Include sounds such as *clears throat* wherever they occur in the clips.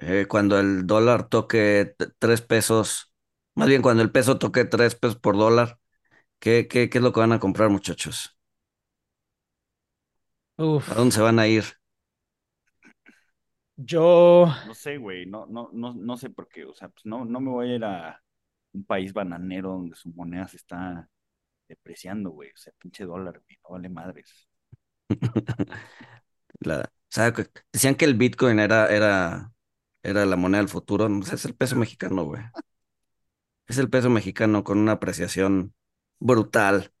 eh, cuando el dólar toque tres pesos? Más bien, cuando el peso toque tres pesos por dólar, ¿qué, qué, qué es lo que van a comprar, muchachos? Uf. ¿A dónde se van a ir? Yo. No sé, güey, no, no, no, no sé por qué, o sea, pues no, no me voy a ir a un país bananero donde su moneda se está depreciando, güey, o sea, pinche dólar, güey, no vale madres. *laughs* La, o sea, que- decían que el Bitcoin era, era, era la moneda del futuro. No sé, es el peso mexicano, güey. Es el peso mexicano con una apreciación brutal.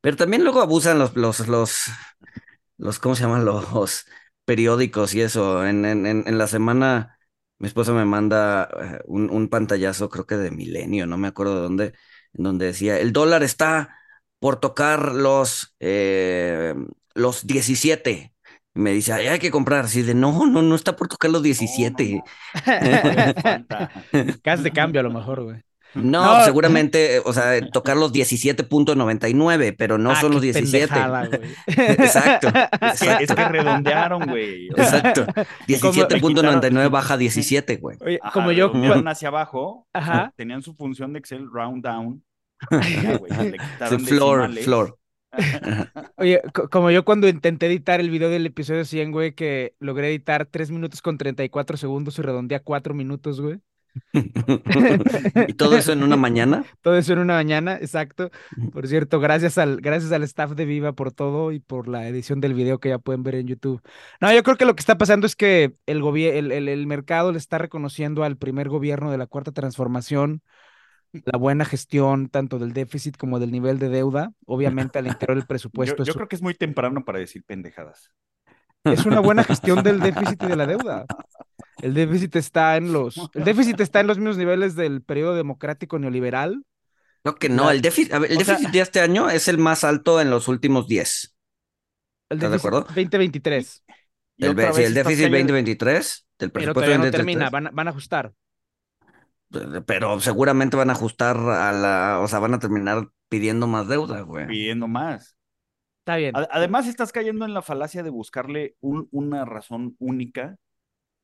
Pero también luego abusan los, los, los, los, ¿cómo se llaman? *laughs* Los periódicos y eso. En, en, en, la semana, mi esposa me manda eh, un, un pantallazo, creo que de Milenio, no me acuerdo de dónde, en donde decía, el dólar está por tocar los, eh, los 17. Me dice, "Ay, hay que comprar. Así de, no, no, no está por tocar los 17. Todavía falta. Gas de cambio a lo mejor, güey. No, No. seguramente, o sea, tocar los 17.99, pero no Ah, son los qué 17. pendejada, güey. *laughs* Exacto, Es que, exacto, redondearon, güey. *laughs* exacto. 17.99 baja 17, güey. Oye, ajá, como yo. redondearon hacia abajo, Ajá. tenían su función de Excel round down. *laughs* Quitaron Floor, decimales. floor. *laughs* Oye, co- como yo cuando intenté editar el video del episodio 100, güey, que logré editar 3 minutos con 34 segundos y redondeé a 4 minutos, güey. *laughs* Y todo eso en una mañana. *laughs* Todo eso en una mañana, exacto. Por cierto, gracias al, gracias al staff de Viva por todo y por la edición del video que ya pueden ver en YouTube. No, yo creo que lo que está pasando es que el, el, el- el mercado le está reconociendo al primer gobierno de la Cuarta Transformación la buena gestión tanto del déficit como del nivel de deuda. Obviamente al interior del *laughs* presupuesto yo es, creo que es muy temprano para decir pendejadas. es una buena gestión del déficit y de la deuda. *laughs* El déficit está en los, el déficit está en los mismos niveles del periodo democrático neoliberal. No, que no, el déficit, ver, el sea- déficit de este año es el más alto en los últimos 10. El ¿Estás de déficit acuerdo? 2023. Y El, sí, el déficit cayendo- 2023, del Pero presupuesto todavía no 2023, termina, van a ajustar. Pero seguramente van a ajustar a la, o sea, van a terminar pidiendo más deuda, güey. pidiendo más. Está bien. Ad- Además, estás cayendo en la falacia de buscarle un- una razón única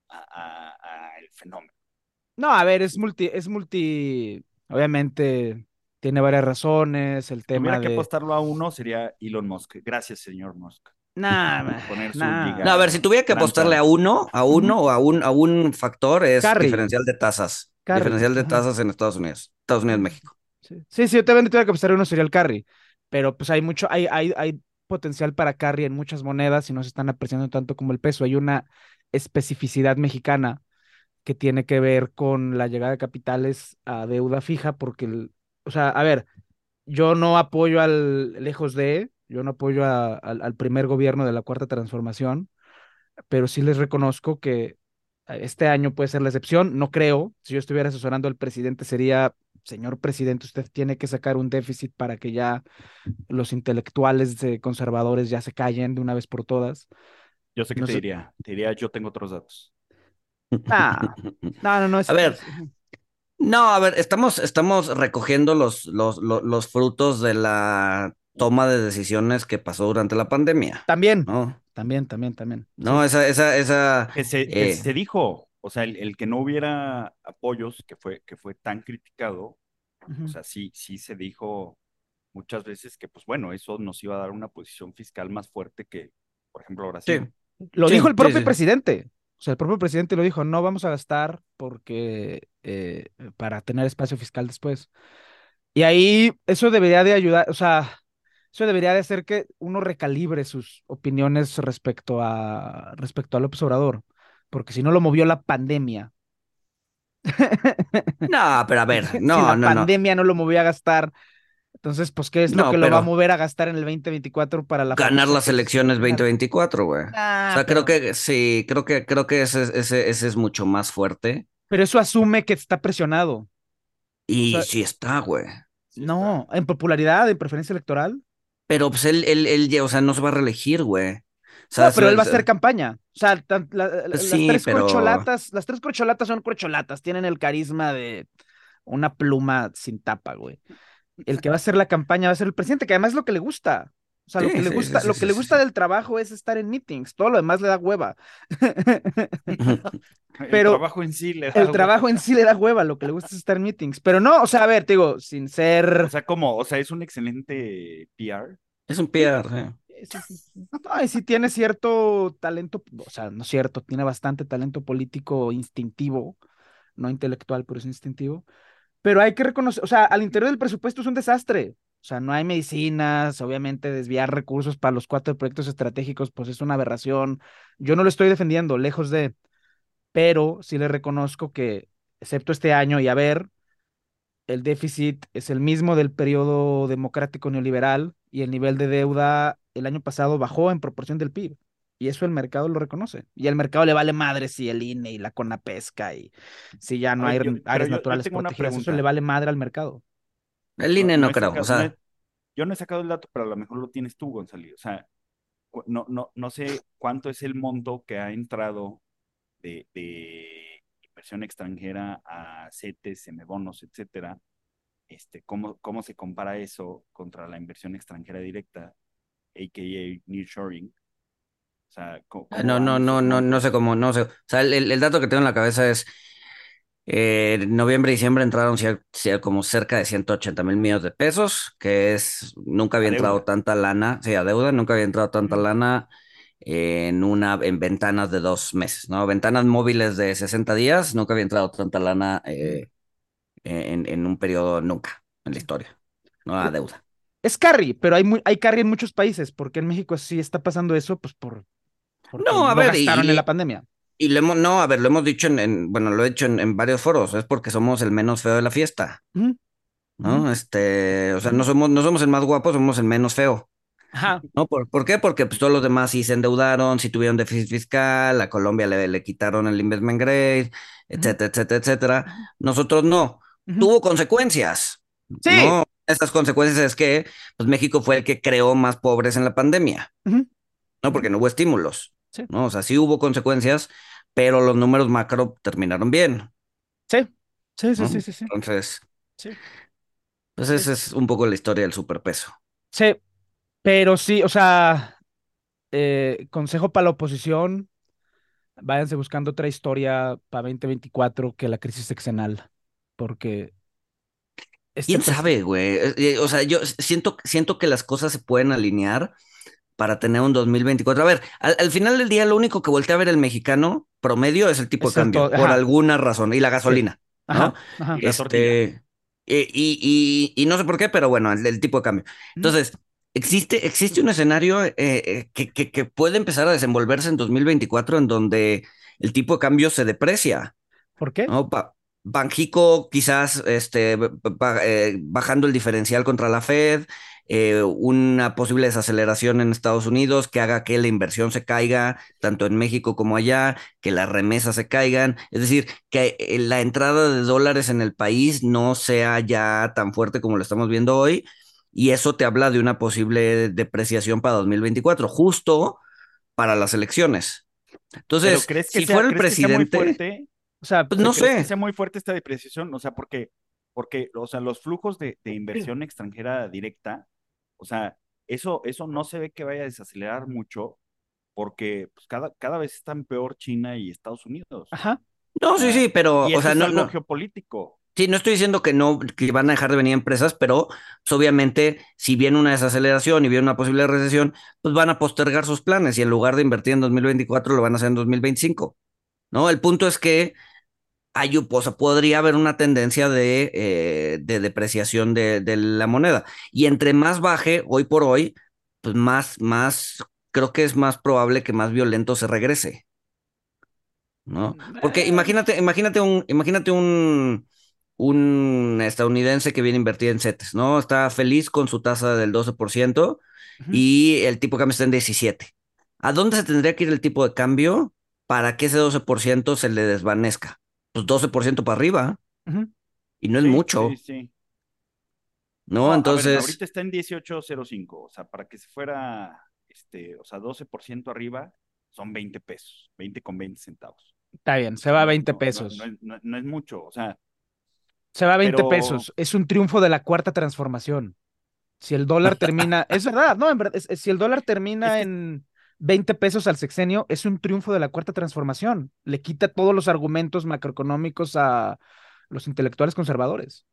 a- a- al fenómeno. No, a ver, es multi, es multi, obviamente tiene varias razones, el Si hubiera tema que de... apostarlo a uno, sería Elon Musk. Gracias, señor Musk. *laughs* Su nah. giga- No, a ver, si tuviera que apostarle a uno, a uno o a un, a un factor es diferencial de tasas. Carry, Diferencial de tasas en Estados Unidos. Estados Unidos, México. Sí, sí, sí, yo también tuviera que apostar uno sería el carry, pero pues hay mucho, hay, hay, hay potencial para carry en muchas monedas y no se están apreciando tanto como el peso. Hay una especificidad mexicana que tiene que ver con la llegada de capitales a deuda fija, porque, el- o sea, a ver, yo no apoyo al lejos de, yo no apoyo a- al, al primer gobierno de la Cuarta Transformación, pero sí les reconozco que este año puede ser la excepción. No creo, si yo estuviera asesorando al presidente, sería, señor presidente, usted tiene que sacar un déficit para que ya los intelectuales conservadores ya se callen de una vez por todas. Yo sé que No te sé. diría, te diría, yo tengo otros datos. Ah, *laughs* no, no, no. es- A ver, No, a ver, estamos, estamos recogiendo los, los, los, los frutos de la toma de decisiones que pasó durante la pandemia, También, ¿no? también, también, también. No, esa, esa, esa, Que se, que eh, se dijo, o sea, el, el que no hubiera apoyos, que fue, que fue tan criticado, o sea, sí, sí se dijo muchas veces que, pues bueno, eso nos iba a dar una posición fiscal más fuerte que, por ejemplo, Brasil. Lo Sí, dijo el sí, propio sí. presidente. O sea, el propio presidente lo dijo, no vamos a gastar porque eh, para tener espacio fiscal después. Y ahí eso debería de ayudar, o sea, eso debería de hacer que uno recalibre sus opiniones respecto a respecto al López Obrador, porque si no lo movió la pandemia. *laughs* no, pero a ver, *laughs* si no, la no, no. pandemia no lo movió a gastar, entonces, pues, ¿qué es lo No, que lo va a mover a gastar en el 2024 para la Ganar las elecciones crisis? 2024, güey. Ah, O sea, creo que sí, creo que, creo que ese, ese, ese es mucho más fuerte. Pero eso asume que está presionado. Y sea, sí está, güey. No, en popularidad, en preferencia electoral. Pero pues él, él, él, ya, o sea, no se va a reelegir, güey. O sea, No, pero él va a hacer campaña. O sea, tan- la- la- las tres pero- corcholatas, las tres corcholatas son corcholatas, tienen el carisma de una pluma sin tapa, güey. El que va a hacer la campaña va a ser el presidente, que además es lo que le gusta. O sea, lo Sí, que le gusta, sí, lo sí, que le gusta sí. del trabajo es estar en meetings, todo lo demás le da hueva. *laughs* *laughs* El pero trabajo en sí le da. El trabajo en sí le da hueva, lo que le gusta es estar en meetings. Pero no, o sea, a ver, te digo, sin ser. O sea, ¿cómo? O sea, es un excelente PR. Es un PR, eh. Sí, sí, sí. No, y sí tiene cierto talento, o sea, no es cierto, tiene bastante talento político instintivo, no intelectual, pero es instintivo. Pero hay que reconocer, o sea, al interior del presupuesto es un desastre. O sea, no hay medicinas, obviamente desviar recursos para los cuatro proyectos estratégicos, pues es una aberración. Yo no lo estoy defendiendo, lejos de, pero sí le reconozco que, excepto este año, y a ver, el déficit es el mismo del periodo democrático neoliberal y el nivel de deuda el año pasado bajó en proporción del PIB. Y eso el mercado lo reconoce. Y al mercado le vale madre si el INE y la CONAPESCA y si ya no hay yo- áreas yo- naturales protegidas. Eso le vale madre al mercado. El INE no, creo. sacado- o sea, no he- yo no he sacado el dato, pero a lo mejor lo tienes tú, Gonzalo. O sea, no, no, no sé cuánto es el monto que ha entrado de, de inversión extranjera a CETES, semebonos, etcétera. Este, ¿cómo, ¿Cómo se compara eso contra la inversión extranjera directa, a.k.a. nearshoring? O sea, ¿cómo- cómo no, no, no, no, no sé cómo, no sé. O sea, el, el dato que tengo en la cabeza es eh, en noviembre y diciembre entraron como cerca de 180 mil millones de pesos, que es, nunca había entrado tanta lana, sí, a deuda, nunca había entrado tanta lana en una, en ventanas de dos meses, ¿no? Ventanas móviles de 60 días, nunca había entrado tanta lana eh, en, en un periodo nunca en la historia, ¿no? A deuda. Es carry, pero hay, muy, hay carry en muchos países. porque en México sí está pasando eso? Pues por. No, a ver, gastaron y- en la pandemia. Y lo hemos, no, a ver, lo hemos dicho en, en- bueno, lo he dicho en, en varios foros, es porque somos el menos feo de la fiesta. ¿no? Este, o sea, no somos, no somos el más guapo, somos el menos feo, Ajá. ¿no? ¿Por, por qué? Porque pues todos los demás sí se endeudaron, sí tuvieron déficit fiscal, a Colombia le, le quitaron el investment grade, etcétera, etcétera, etcétera. Nosotros no. Tuvo consecuencias, Sí. ¿no? Estas consecuencias es que, pues México fue el que creó más pobres en la pandemia. ¿no? Porque no hubo estímulos, Sí. ¿no? O sea, sí hubo consecuencias, pero los números macro terminaron bien. Sí. Sí, sí, ¿no? sí, sí, sí. Entonces, Sí. pues esa es un poco la historia del superpeso. Sí, pero sí, o sea, eh, consejo para la oposición, váyanse buscando otra historia para 2024 que la crisis sexenal, porque este ¿Quién sabe, güey? Eh, eh, O sea, yo siento, siento que las cosas se pueden alinear para tener un 2024. A ver, al, al final del día, lo único que voltea a ver el mexicano promedio es el tipo Es de cambio, por ajá. alguna razón, y la gasolina, ¿no? Ajá, ajá. Y la tortilla. Este, y, y, y, y no sé por qué, pero bueno, el, el tipo de cambio. Entonces, existe, existe un escenario eh, eh, que, que, que puede empezar a desenvolverse en 2024 en donde el tipo de cambio se deprecia. ¿Por qué? ¿no? Ba- Banjico quizás este, ba- eh, bajando el diferencial contra la Fed, eh, una posible desaceleración en Estados Unidos que haga que la inversión se caiga, tanto en México como allá, que las remesas se caigan, es decir, que eh, la entrada de dólares en el país no sea ya tan fuerte como lo estamos viendo hoy, y eso te habla de una posible depreciación para 2024, justo para las elecciones. ¿Pero Entonces, crees que si sea, fuera el crees que sea muy presidente, fuerte? O sea, pues no ¿Crees que sé. sea muy fuerte esta depreciación? O sea, porque, porque o sea, los flujos de, de inversión extranjera directa, o sea, eso, eso no se ve que vaya a desacelerar mucho porque pues, cada, cada vez están peor China y Estados Unidos. ajá. No, sí, sí, pero, Y o sea, es no, algo no, geopolítico. sí, no estoy diciendo que no, que van a dejar de venir empresas, pero pues, obviamente, si viene una desaceleración y viene una posible recesión, pues van a postergar sus planes y en lugar de invertir en 2024, lo van a hacer en 2025, ¿no? El punto es que hay, o sea, podría haber una tendencia de, eh, de depreciación de, de la moneda. Y entre más baje, hoy por hoy, pues más, más, creo que es más probable que más violento se regrese. ¿no? Porque imagínate, imagínate un, imagínate un, un estadounidense que viene a invertir en CETES, ¿no? Está feliz con su tasa del 12% Ujú. y el tipo de cambio está en 17. ¿A dónde se tendría que ir el tipo de cambio para que ese 12% se le desvanezca? Pues pues 12% para arriba. Y no es Sí, mucho, Sí, sí. ¿no? No, a ver, Entonces, ahorita está en 18.05, o sea, para que se fuera, este, o sea, 12% arriba, son 20 pesos, 20 con 20 centavos. Está bien, se va a No, 20 no, no, pesos. No, es- no- no es mucho, o sea, Se va a 20 pero- pesos. Es un triunfo de la cuarta transformación. Si el dólar *laughs* termina, es verdad, no, en verdad, es- es- si el dólar termina Es que- en 20 pesos al sexenio, es un triunfo de la cuarta transformación. Le quita todos los argumentos macroeconómicos a los intelectuales conservadores.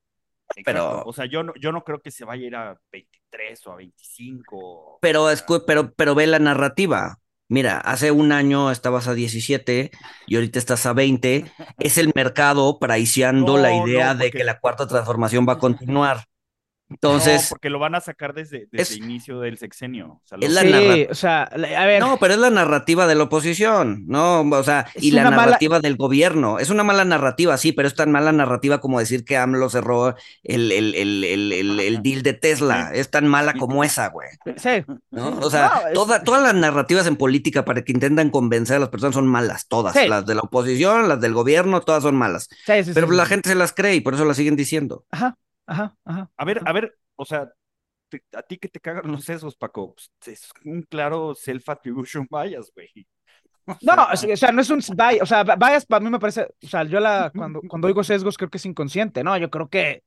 Pero- o sea, yo no, yo no creo que se vaya a ir a 23 o a 25. pero, pero, pero ve la narrativa. Mira, hace un año estabas a 17 y ahorita estás a 20. *laughs* Es el mercado priceando la idea no, de que la cuarta transformación va a continuar. No, Entonces, porque lo van a sacar desde, desde es- inicio del sexenio. O sea, es lo- la sí, o sea, a ver, no, pero es la narrativa de la oposición, ¿no? O sea, Es y la mala- narrativa del gobierno. Es una mala narrativa, sí, pero es tan mala narrativa como decir que AMLO cerró el, el, el, el, el, el deal de Tesla. Es tan mala como esa, güey. sí, ¿no? O sea, No, es- toda- todas las narrativas en política para que intentan convencer a las personas son malas, todas. Sí. Las de la oposición, las del gobierno, todas son malas. sí, sí, Pero sí, la sí. gente se las cree y por eso las siguen diciendo. Ajá, ajá, ajá. A ver, a ver, o sea, te- a ti que te cagan los sesos, Paco, pues, es un claro self-attribution bias, güey. *laughs* O No, sea, o sea, o sea, no es un bias, o sea, bias para mí me parece, o sea, yo la, *laughs* cuando, cuando oigo sesgos creo que es inconsciente, ¿no? Yo creo que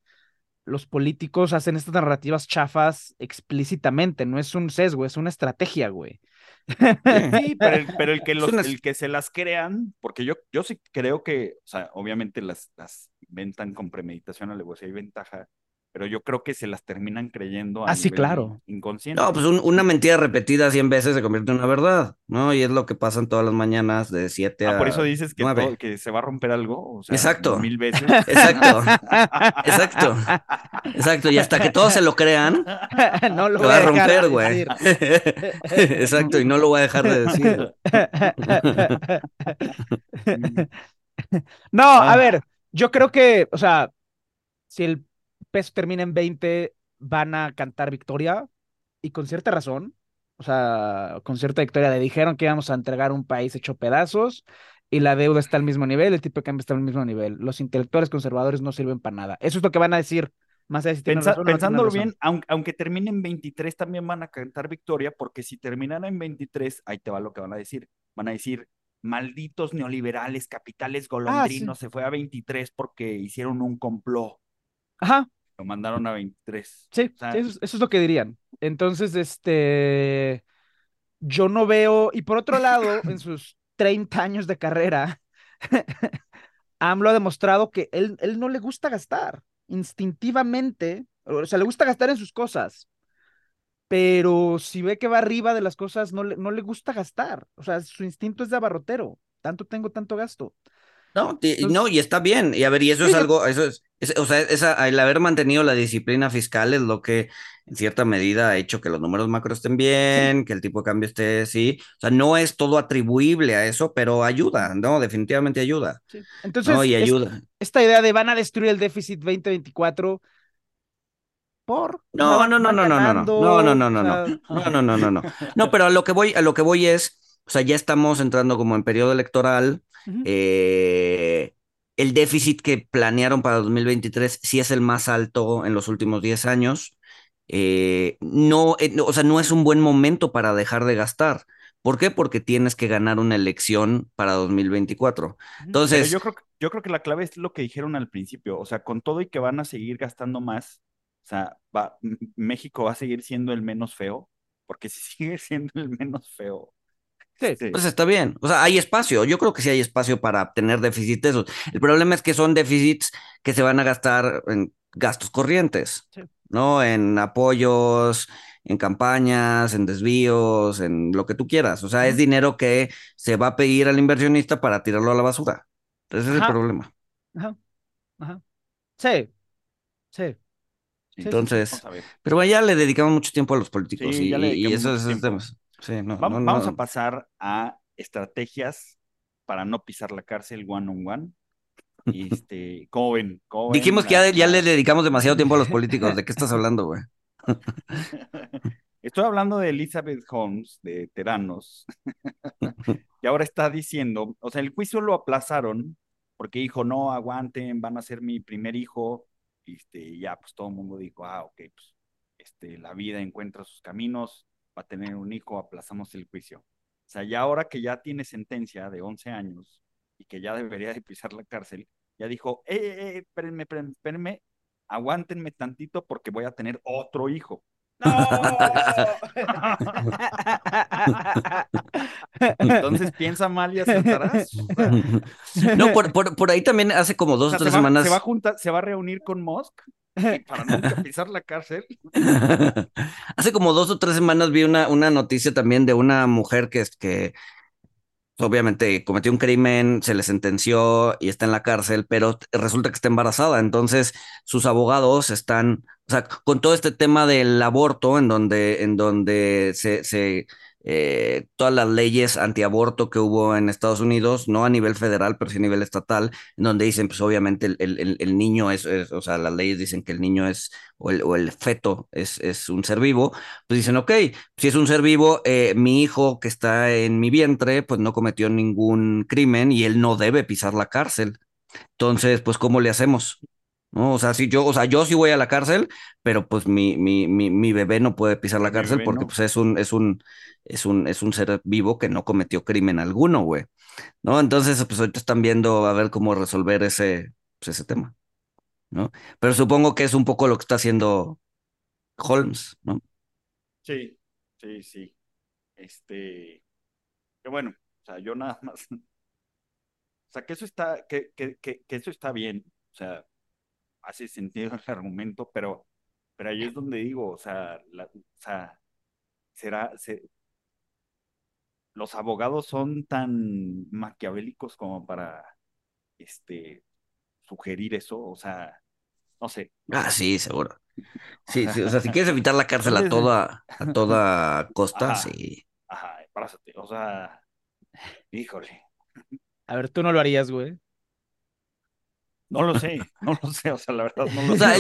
los políticos hacen estas narrativas chafas explícitamente, no es un sesgo, es una estrategia, güey. *laughs* Sí, pero el, pero el que, los, el que se las crean, porque yo, yo sí creo que, o sea, obviamente las, las inventan con premeditación, alevosía y ventaja, pero yo creo que se las terminan creyendo a Ah, sí, claro. inconsciente. No, pues un- una mentira repetida 100 veces se convierte en una verdad, ¿no? Y es lo que pasan todas las mañanas de 7 Ah, a por eso dices que, 9. todo- que se va a romper algo, o sea, Exacto. mil veces. *laughs* Exacto, exacto, exacto. Y hasta que todos se lo crean, *laughs* no lo voy va a romper, güey. *laughs* Exacto, y no lo voy a dejar de decir. No, a Ah. ver, yo creo que, o sea, si el peso termina en 20, van a cantar victoria y con cierta razón, o sea, con cierta victoria, le dijeron que íbamos a entregar un país hecho pedazos y la deuda está al mismo nivel, el tipo de cambio está al mismo nivel. Los intelectuales conservadores no sirven para nada. Eso es lo que van a decir, más allá de si Pensa- razón no pensándolo bien, aunque, aunque terminen en 23, también van a cantar victoria, porque si terminan en 23, ahí te va lo que van a decir. Van a decir, malditos neoliberales, capitales golondrinos, se fue a 23 porque hicieron un complot. Ajá, Lo mandaron a 23. Sí, O sea, sí, eso, es- eso es lo que dirían. Entonces, este, yo no veo, y por otro lado, *laughs* en sus 30 años de carrera, *laughs* AMLO ha demostrado que él, él no le gusta gastar, instintivamente, o sea, le gusta gastar en sus cosas, pero si ve que va arriba de las cosas, no le, no le gusta gastar, o sea, su instinto es de abarrotero, tanto tengo, tanto gasto. No, Entonces- no, y está bien. Y a ver, y eso Sí, es sí. algo, eso es, es- o sea, esa, el haber mantenido la disciplina fiscal es lo que en cierta medida ha hecho que los números macro estén bien, que el tipo de cambio esté así. O sea, no es todo atribuible a eso, pero ayuda, ¿no? Definitivamente ayuda. Sí. Entonces, No, y es- ayuda. esta idea de van a destruir el déficit 2024 por No, no, no, no, no, no, no, no, no, no, no, no, no, no, no, no, no. No, pero a lo que voy, a lo que voy es, o sea, ya estamos entrando como en periodo electoral. eh, el déficit que planearon para 2023 sí es el más alto en los últimos 10 años. Eh, no, eh, no, o sea, no es un buen momento para dejar de gastar. ¿Por qué? Porque tienes que ganar una elección para 2024. Pero Entonces, yo creo, que- yo creo que la clave es lo que dijeron al principio, o sea, con todo y que van a seguir gastando más, sea, va, México va a seguir siendo el menos feo, porque si *laughs* sigue siendo el menos feo, Sí, este, pues está bien. O sea, hay espacio. Yo creo que sí hay espacio para tener déficit esos. El problema es que son déficits que se van a gastar en gastos corrientes, Sí. ¿no? En apoyos, en campañas, en desvíos, en lo que tú quieras. O sea, es dinero que se va a pedir al inversionista para tirarlo a la basura. Ese es el problema. Ajá, ajá. Sí, sí. Sí, sí, Entonces, vamos a ver. pero bueno, ya le dedicamos mucho tiempo a los políticos Sí, y, y eso es temas. Sí, no, Vam- no, Vamos no. a pasar a estrategias para no pisar la cárcel one on one. Este, *laughs* ¿cómo ven? ¿Cómo ven Dijimos que ya, ya le dedicamos demasiado tiempo a los políticos. ¿De qué estás *laughs* hablando, güey? *laughs* Estoy hablando de Elizabeth Holmes, de Teranos, y ahora está diciendo, o sea, el juicio lo aplazaron porque dijo, no, aguanten, van a ser mi primer hijo, este, ya, pues todo el mundo dijo, ah, ok, pues, este, la vida encuentra sus caminos, va a tener un hijo, aplazamos el juicio. O sea, ya ahora que ya tiene sentencia de 11 años y que ya debería de pisar la cárcel, ya dijo, eh, eh, eh espérenme, espérenme, espérenme, aguántenme tantito porque voy a tener otro hijo. ¡No! Entonces piensa mal y acertarás. No, por, por, por ahí también hace como dos o, tres semanas. Se va, a juntar, se va a reunir con Musk para nunca pisar la cárcel. *laughs* hace como dos o tres semanas vi una, una noticia también de una mujer que, que obviamente cometió un crimen, se le sentenció y está en la cárcel, pero resulta que está embarazada. Entonces, sus abogados están, o sea, con todo este tema del aborto, en donde, en donde se, se eh, todas las leyes antiaborto que hubo en Estados Unidos, no a nivel federal, pero sí a nivel estatal, en donde dicen, pues obviamente el, el, niño es, o sea, las leyes dicen que el niño es, o el, o el feto es, es, un ser vivo, pues dicen, ok, si es un ser vivo, eh, mi hijo que está en mi vientre, pues no cometió ningún crimen y él no debe pisar la cárcel. Entonces, pues, ¿cómo le hacemos? ¿No? O sea, si yo, o sea, yo sí voy a la cárcel, pero pues mi, mi, mi, mi bebé no puede pisar la cárcel porque pues es un, es un, es un, es un ser vivo que no cometió crimen alguno, güey. ¿No? Entonces, pues ahorita están viendo a ver cómo resolver ese, pues, ese tema, ¿no? Pero supongo que es un poco lo que está haciendo Holmes, ¿no? Sí, sí, sí. Este, que bueno, o sea, yo nada más. *laughs* O sea, que eso está, que, que, que, que eso está bien. O sea, hace sentido el argumento, pero, pero ahí es donde digo, o sea, la, o sea será, los abogados son tan maquiavélicos como para, este, sugerir eso, o sea, no sé. Ah, sí, seguro. *laughs* Sí, sí, o sea, si quieres evitar la cárcel a toda, a toda costa, sí. Ajá, párate, o sea, híjole. A ver, tú no lo harías, güey. No lo sé, *laughs* no lo sé, o sea, la verdad no lo sé.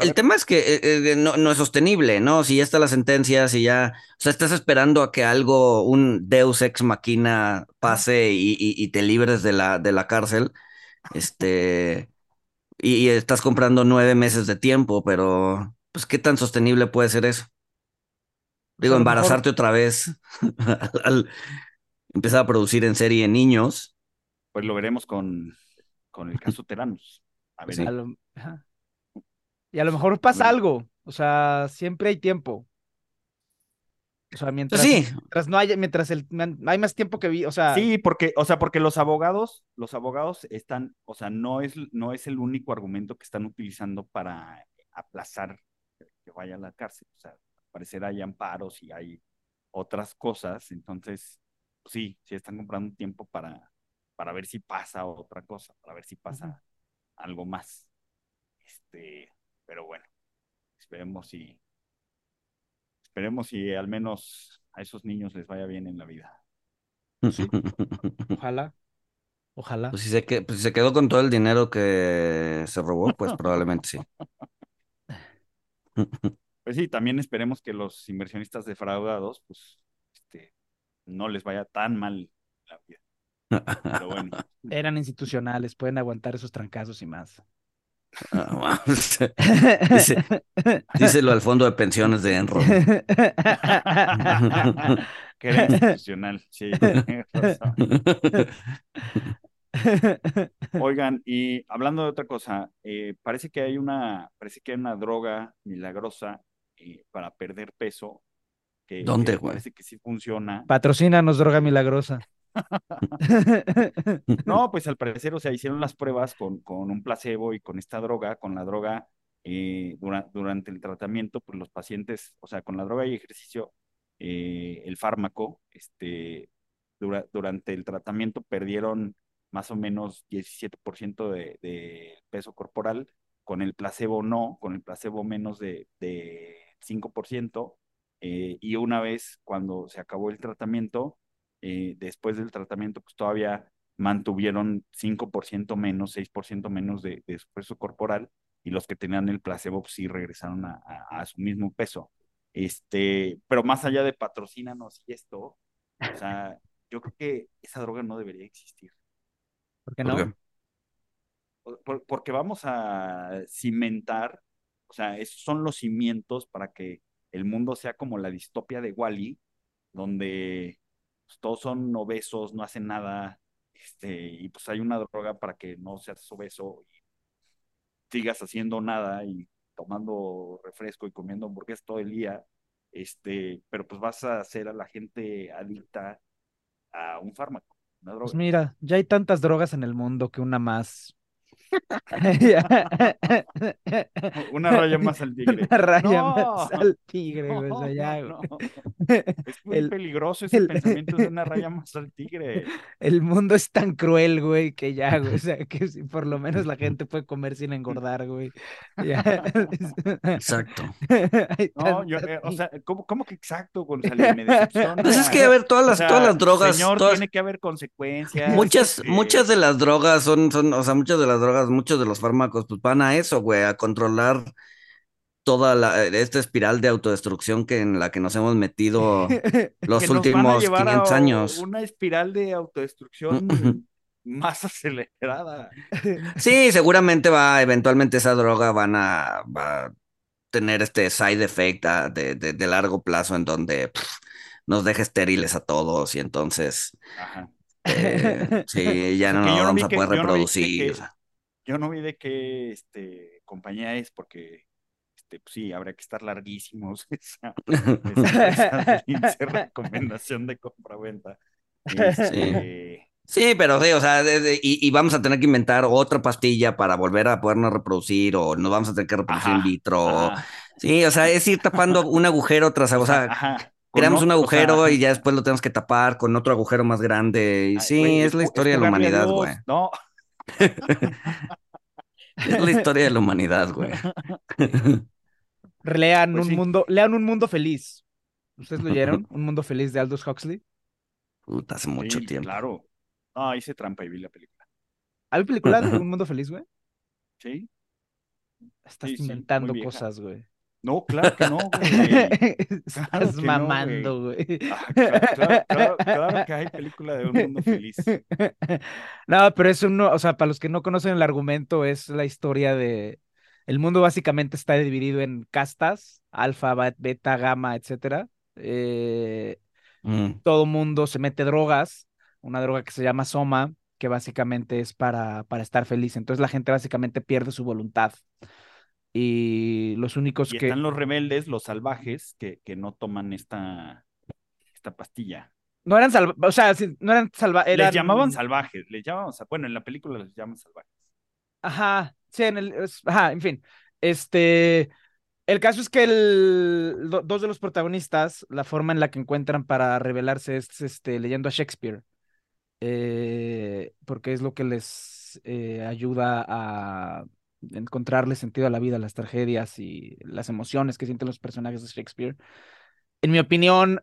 el, tema, es que eh, eh, no, no, es sostenible, ¿no? Si ya está la sentencia, si ya, o sea, estás esperando a que algo, un Deus ex machina pase y, y, te libres de la, de la cárcel, este, y, estás comprando nueve meses de tiempo, pero, pues, ¿qué tan sostenible puede ser eso? Digo, embarazarte otra vez, *laughs* al, empezar a producir en serie niños. Pues lo veremos con con el caso Teranos. A ver, y a lo mejor pasa algo, o sea, siempre hay tiempo. O sea, mientras, sí. mientras no haya, mientras el, hay más tiempo que vi, o sea. Sí, porque, o sea, porque los abogados, los abogados están, o sea, no es, no es el único argumento que están utilizando para aplazar que vaya a la cárcel. O sea, al parecer hay amparos y hay otras cosas. Entonces, sí, sí están comprando tiempo para, para ver si pasa otra cosa, para ver si pasa algo más. Este, pero bueno, esperemos si esperemos si al menos a esos niños les vaya bien en la vida. Ojalá. Ojalá. Pues si, se pues si se quedó con todo el dinero que se robó, pues probablemente sí. Pues sí, también esperemos que los inversionistas defraudados, pues, este, no les vaya tan mal la vida. Pero bueno. Eran institucionales, pueden aguantar esos trancazos y más. Ah, *laughs* díselo al fondo de pensiones de Enron. que era institucional, sí. Oigan, y hablando de otra cosa, eh, parece que hay una, parece que hay una droga milagrosa eh, para perder peso. Que, ¿Dónde, güey? Parece que sí funciona. Patrocínanos droga milagrosa. *laughs* no, pues al parecer, o sea, hicieron las pruebas con, con un placebo y con esta droga, con la droga eh, durante el tratamiento, pues los pacientes, o sea, con la droga y ejercicio, eh, el fármaco, este, durante el tratamiento perdieron más o menos 17% de, de, peso corporal, con el placebo no, con el placebo menos de, de 5%, eh, y una vez cuando se acabó el tratamiento, eh, después del tratamiento, pues todavía mantuvieron 5% menos, 6% menos de, de, peso corporal y los que tenían el placebo pues, sí regresaron a, a, su mismo peso. Este, pero más allá de patrocínanos y esto, o sea, yo creo que esa droga no debería existir. ¿Por qué no? por- porque vamos a cimentar, o sea, esos son los cimientos para que el mundo sea como la distopia de Wally, donde pues, todos son obesos, no hacen nada, este, y pues hay una droga para que no seas obeso y sigas haciendo nada y tomando refresco y comiendo hamburguesas todo el día, este, pero pues vas a hacer a la gente adicta a un fármaco, una Pues droga. mira, ya hay tantas drogas en el mundo que una más. *laughs* Una raya más al tigre. Una raya No, más al tigre, güey. o sea, no, ya, no, güey. no. Es muy El- peligroso ese el- pensamiento de una raya más al tigre. *laughs* El mundo es tan cruel, güey, que ya, güey. O sea, que si por lo menos la gente puede comer sin engordar, güey. Ya. Exacto. No, yo, eh, o sea, ¿cómo, cómo que exacto? Me decepciona. Pues es que, a ver, todas O las, sea, todas las drogas, Señor, todas- tiene que haber consecuencias. muchas, este, muchas de las drogas son, son, o sea, muchas de las drogas, muchos de los fármacos, pues van a eso, güey, a controlar toda la, esta espiral de autodestrucción que en la que nos hemos metido *laughs* los últimos llevar a 500 años. Una espiral de autodestrucción más acelerada. *laughs* Sí, seguramente va, eventualmente esa droga van a, va a tener este side effect de, de, de largo plazo en donde pff, nos deja estériles a todos y entonces Ajá. eh, sí, *laughs* ya no nos no vamos a poder no que- reproducir. que- o sea. Yo no vi de qué este, compañía es porque este, pues sí, habría que estar larguísimos *laughs* esa, esa, esa *laughs* pinche recomendación de compra-venta. Este, Sí, pero sí, o sea, de- de- y, y vamos a tener que inventar otra pastilla para volver a podernos reproducir o nos vamos a tener que reproducir in Ajá, vitro. ajá, Sí, o sea, es ir tapando un agujero tras, o sea, ajá. Creamos un otro- o sea, agujero y ya después lo tenemos que tapar con otro agujero más grande. Y ay, sí, es la historia de la humanidad, güey. No, Es la historia de la humanidad, güey. Lean Pues un sí. mundo, lean un mundo feliz. ¿Ustedes lo leyeron? *laughs* Un mundo feliz de Aldous Huxley. Puta, hace mucho sí, tiempo. Claro. No, hice trampa y vi la película. ¿Hay película de *laughs* un mundo feliz, güey? Sí. Estás Sí, inventando cosas, güey. No, claro que no, güey. *laughs* Estás que no, mamando, güey. Ah, claro, claro, *laughs* claro, claro que hay película de un mundo feliz. *laughs* No, pero es uno, o sea, para los que no conocen el argumento, es la historia de. El mundo básicamente está dividido en castas, alfa, beta, gamma, etcétera. Eh, Mm. todo mundo se mete drogas, una droga que se llama soma, que básicamente es para, para estar feliz. Entonces la gente básicamente pierde su voluntad. Y los únicos Y que. están los rebeldes, los salvajes, que, que no toman esta, esta pastilla. No eran salva, o sea, sí, no eran salva, eran... Les llamaban salvajes, les llamaban, bueno, en la película les llaman salvajes. Ajá, sí, en el, ajá, en fin. Este, el caso es que el, do- dos de los protagonistas, la forma en la que encuentran para revelarse es este, leyendo a Shakespeare, eh, porque es lo que les eh, ayuda a encontrarle sentido a la vida, las tragedias y las emociones que sienten los personajes de Shakespeare. En mi opinión,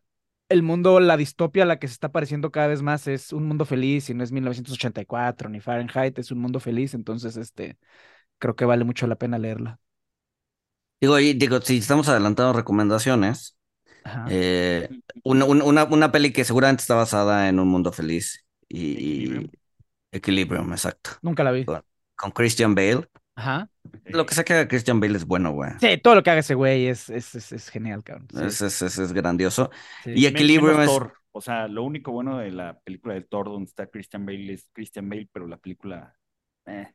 el mundo, la distopia a la que se está pareciendo cada vez más es un mundo feliz y no es 1984 ni Fahrenheit, es un mundo feliz, entonces este creo que vale mucho la pena leerla. Digo, y digo, si estamos adelantando recomendaciones, eh, una, una, una- una peli que seguramente está basada en un mundo feliz y, y- Equilibrium. Equilibrium, exacto. Nunca la vi. Con Christian Bale. Ajá. Lo que sea que haga Christian Bale es bueno, güey. Sí, todo lo que haga ese güey es, es, es, es genial, cabrón. Sí, Es, es, es, es grandioso. sí. Y Equilibrium es. Thor. O sea, lo único bueno de la película de Thor donde está Christian Bale es Christian Bale, pero la película... eh,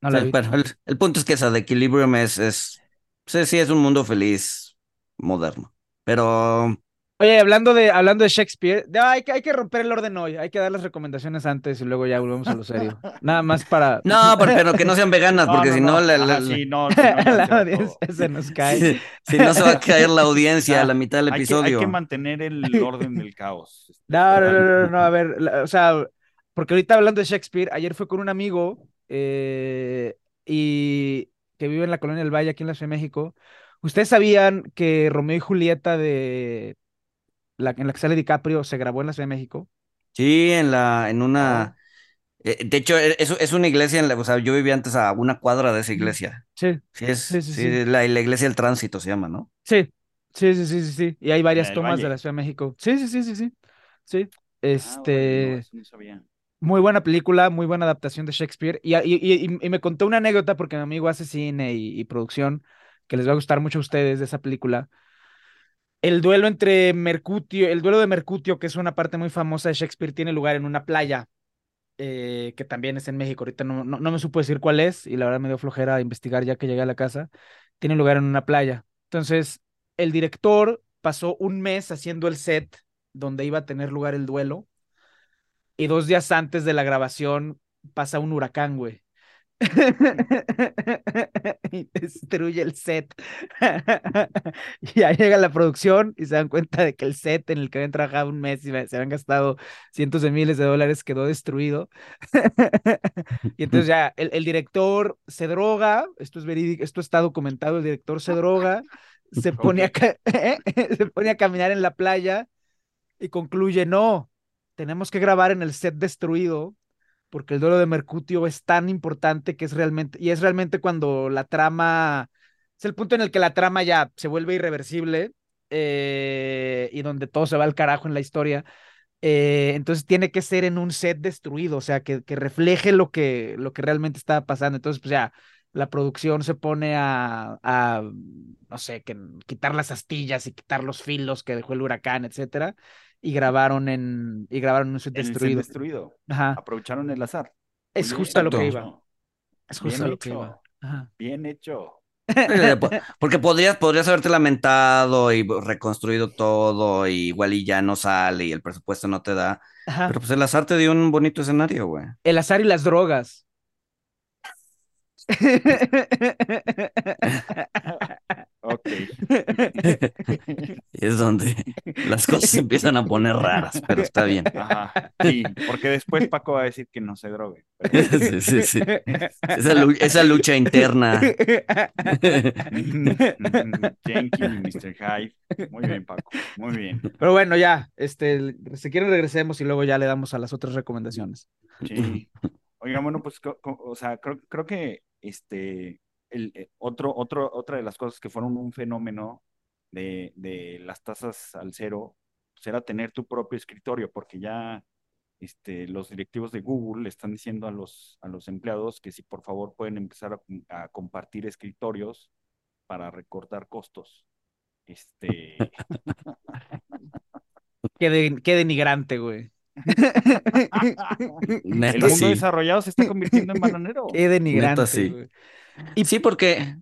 No la Sí, vi. pero el, el punto es que esa de Equilibrium es, es. Sí, sí, es un mundo feliz moderno. Pero. Oye, hablando de, hablando de Shakespeare, hay, que, hay que romper el orden hoy, hay que dar las recomendaciones antes y luego ya volvemos a lo serio. Nada más para... *laughs* No, pero, que no sean veganas, *laughs* porque si no, la- audiencia se nos cae. *laughs* si, no se va a caer la audiencia a la mitad del que, hay episodio. que mantener el orden del caos. Este, No, no, no, no, no, a ver, o sea, porque ahorita hablando de Shakespeare, ayer fue con un amigo eh, y que vive en la colonia del Valle, aquí en la Ciudad de México. ¿Ustedes sabían que Romeo y Julieta de la en la que sale DiCaprio se grabó en la Ciudad de México? Sí, en la, en Ah. una. eh, De hecho, e- es, es una iglesia, en la, o sea, yo vivía antes a una cuadra de esa iglesia. Sí, Sí, es, Sí, sí, sí, sí. La, la iglesia del tránsito se llama, ¿no? sí, sí, sí, sí, sí, sí. Y hay varias tomas de Valle. la Ciudad de México. Sí, sí, sí, sí, sí. Sí. Ah, Este, eso no sabía. Muy buena película, muy buena adaptación de Shakespeare. Y, y, y, y me contó una anécdota porque mi amigo hace cine y, producción que les va a gustar mucho a ustedes de esa película. El duelo entre Mercutio, el duelo de Mercutio, que es una parte muy famosa de Shakespeare, tiene lugar en una playa, eh, que también es en México. Ahorita no, no, no, me supo decir cuál es, y la verdad me dio flojera investigar ya que llegué a la casa. Tiene lugar en una playa. Entonces, el director pasó un mes haciendo el set donde iba a tener lugar el duelo, y dos días antes de la grabación pasa un huracán, güey. *laughs* y destruye el set. *laughs* y ya llega la producción y se dan cuenta de que el set en el que habían trabajado un mes y se habían gastado cientos de miles de dólares quedó destruido. *laughs* y entonces ya el, director se droga, esto es verídico, esto está documentado, el director se droga, se pone, a, se pone a caminar en la playa y concluye, no, tenemos que grabar en el set destruido porque el duelo de Mercutio es tan importante que es realmente, y es realmente cuando la trama, es el punto en el que la trama ya se vuelve irreversible eh, y donde todo se va al carajo en la historia. Eh, entonces tiene que ser en un set destruido, o sea, que, que refleje lo que, lo que realmente estaba pasando. Entonces, pues ya, la producción se pone a, a, no sé, que, quitar las astillas y quitar los filos que dejó el huracán, etcétera y grabaron en y grabaron un set destruido. destruido. Ajá. Aprovecharon el azar. Es justo a lo que iba. Es justo a lo que iba. Bien hecho. *laughs* Porque podrías, podrías haberte lamentado y reconstruido todo, y igual y ya no sale y el presupuesto no te da. Pero pues el azar te dio un bonito escenario, güey. El azar y las drogas. Ok. es donde las cosas se empiezan a poner raras, pero está bien. Ajá. Sí, porque después Paco va a decir que no se drogue. *laughs* Sí, sí, sí. Esa, lucha interna. *laughs* Jenkins y Mr. Hyde. Muy bien, Paco. Muy bien. Pero bueno, ya, este, si quieren regresemos y luego ya le damos a las otras recomendaciones. Sí. Oiga, bueno, pues, o sea, creo, creo que este el, eh, otro, otro, otra de las cosas que fueron un fenómeno de, las tasas al cero pues tener tu propio escritorio, porque ya este, los directivos de Google le están diciendo a los, a los empleados que si por favor pueden empezar a, compartir escritorios para recortar costos. Este. *laughs* qué denigrante, güey. El mundo desarrollado se está convirtiendo en bananero. Qué denigrante. sí. Y sí, porque.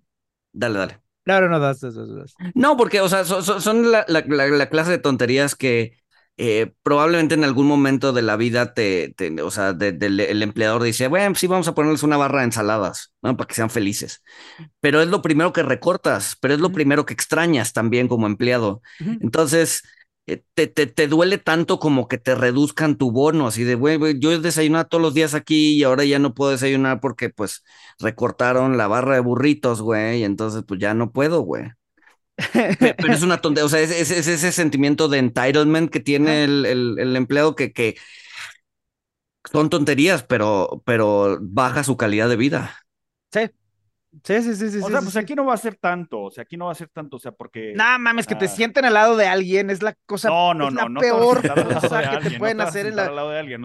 Dale, dale. No, no, no, das, das, das. No, porque, o sea, son, la, la, clase de tonterías que eh, probablemente en algún momento de la vida te, o sea, el empleador dice, bueno, sí, vamos a ponerles una barra de ensaladas, ¿no? Para que sean felices. Pero es lo primero que recortas, pero es lo primero que extrañas también como empleado. Entonces, te, te, te, duele tanto como que te reduzcan tu bono, así de, güey, yo desayunaba todos los días aquí y ahora ya no puedo desayunar porque pues recortaron la barra de burritos, güey, y entonces pues ya no puedo, güey. Pero es una tontería, o sea, es, ese sentimiento de entitlement que tiene el, el, empleado que, que son tonterías, pero, pero baja su calidad de vida. Sí, Sí, sí, sí, sí. O sea, pues aquí no va a ser tanto, o sea, aquí no va a ser tanto, o sea, porque. No mames, que te sienten al lado de alguien es la cosa. No, no, no, la peor cosa que te pueden hacer en la.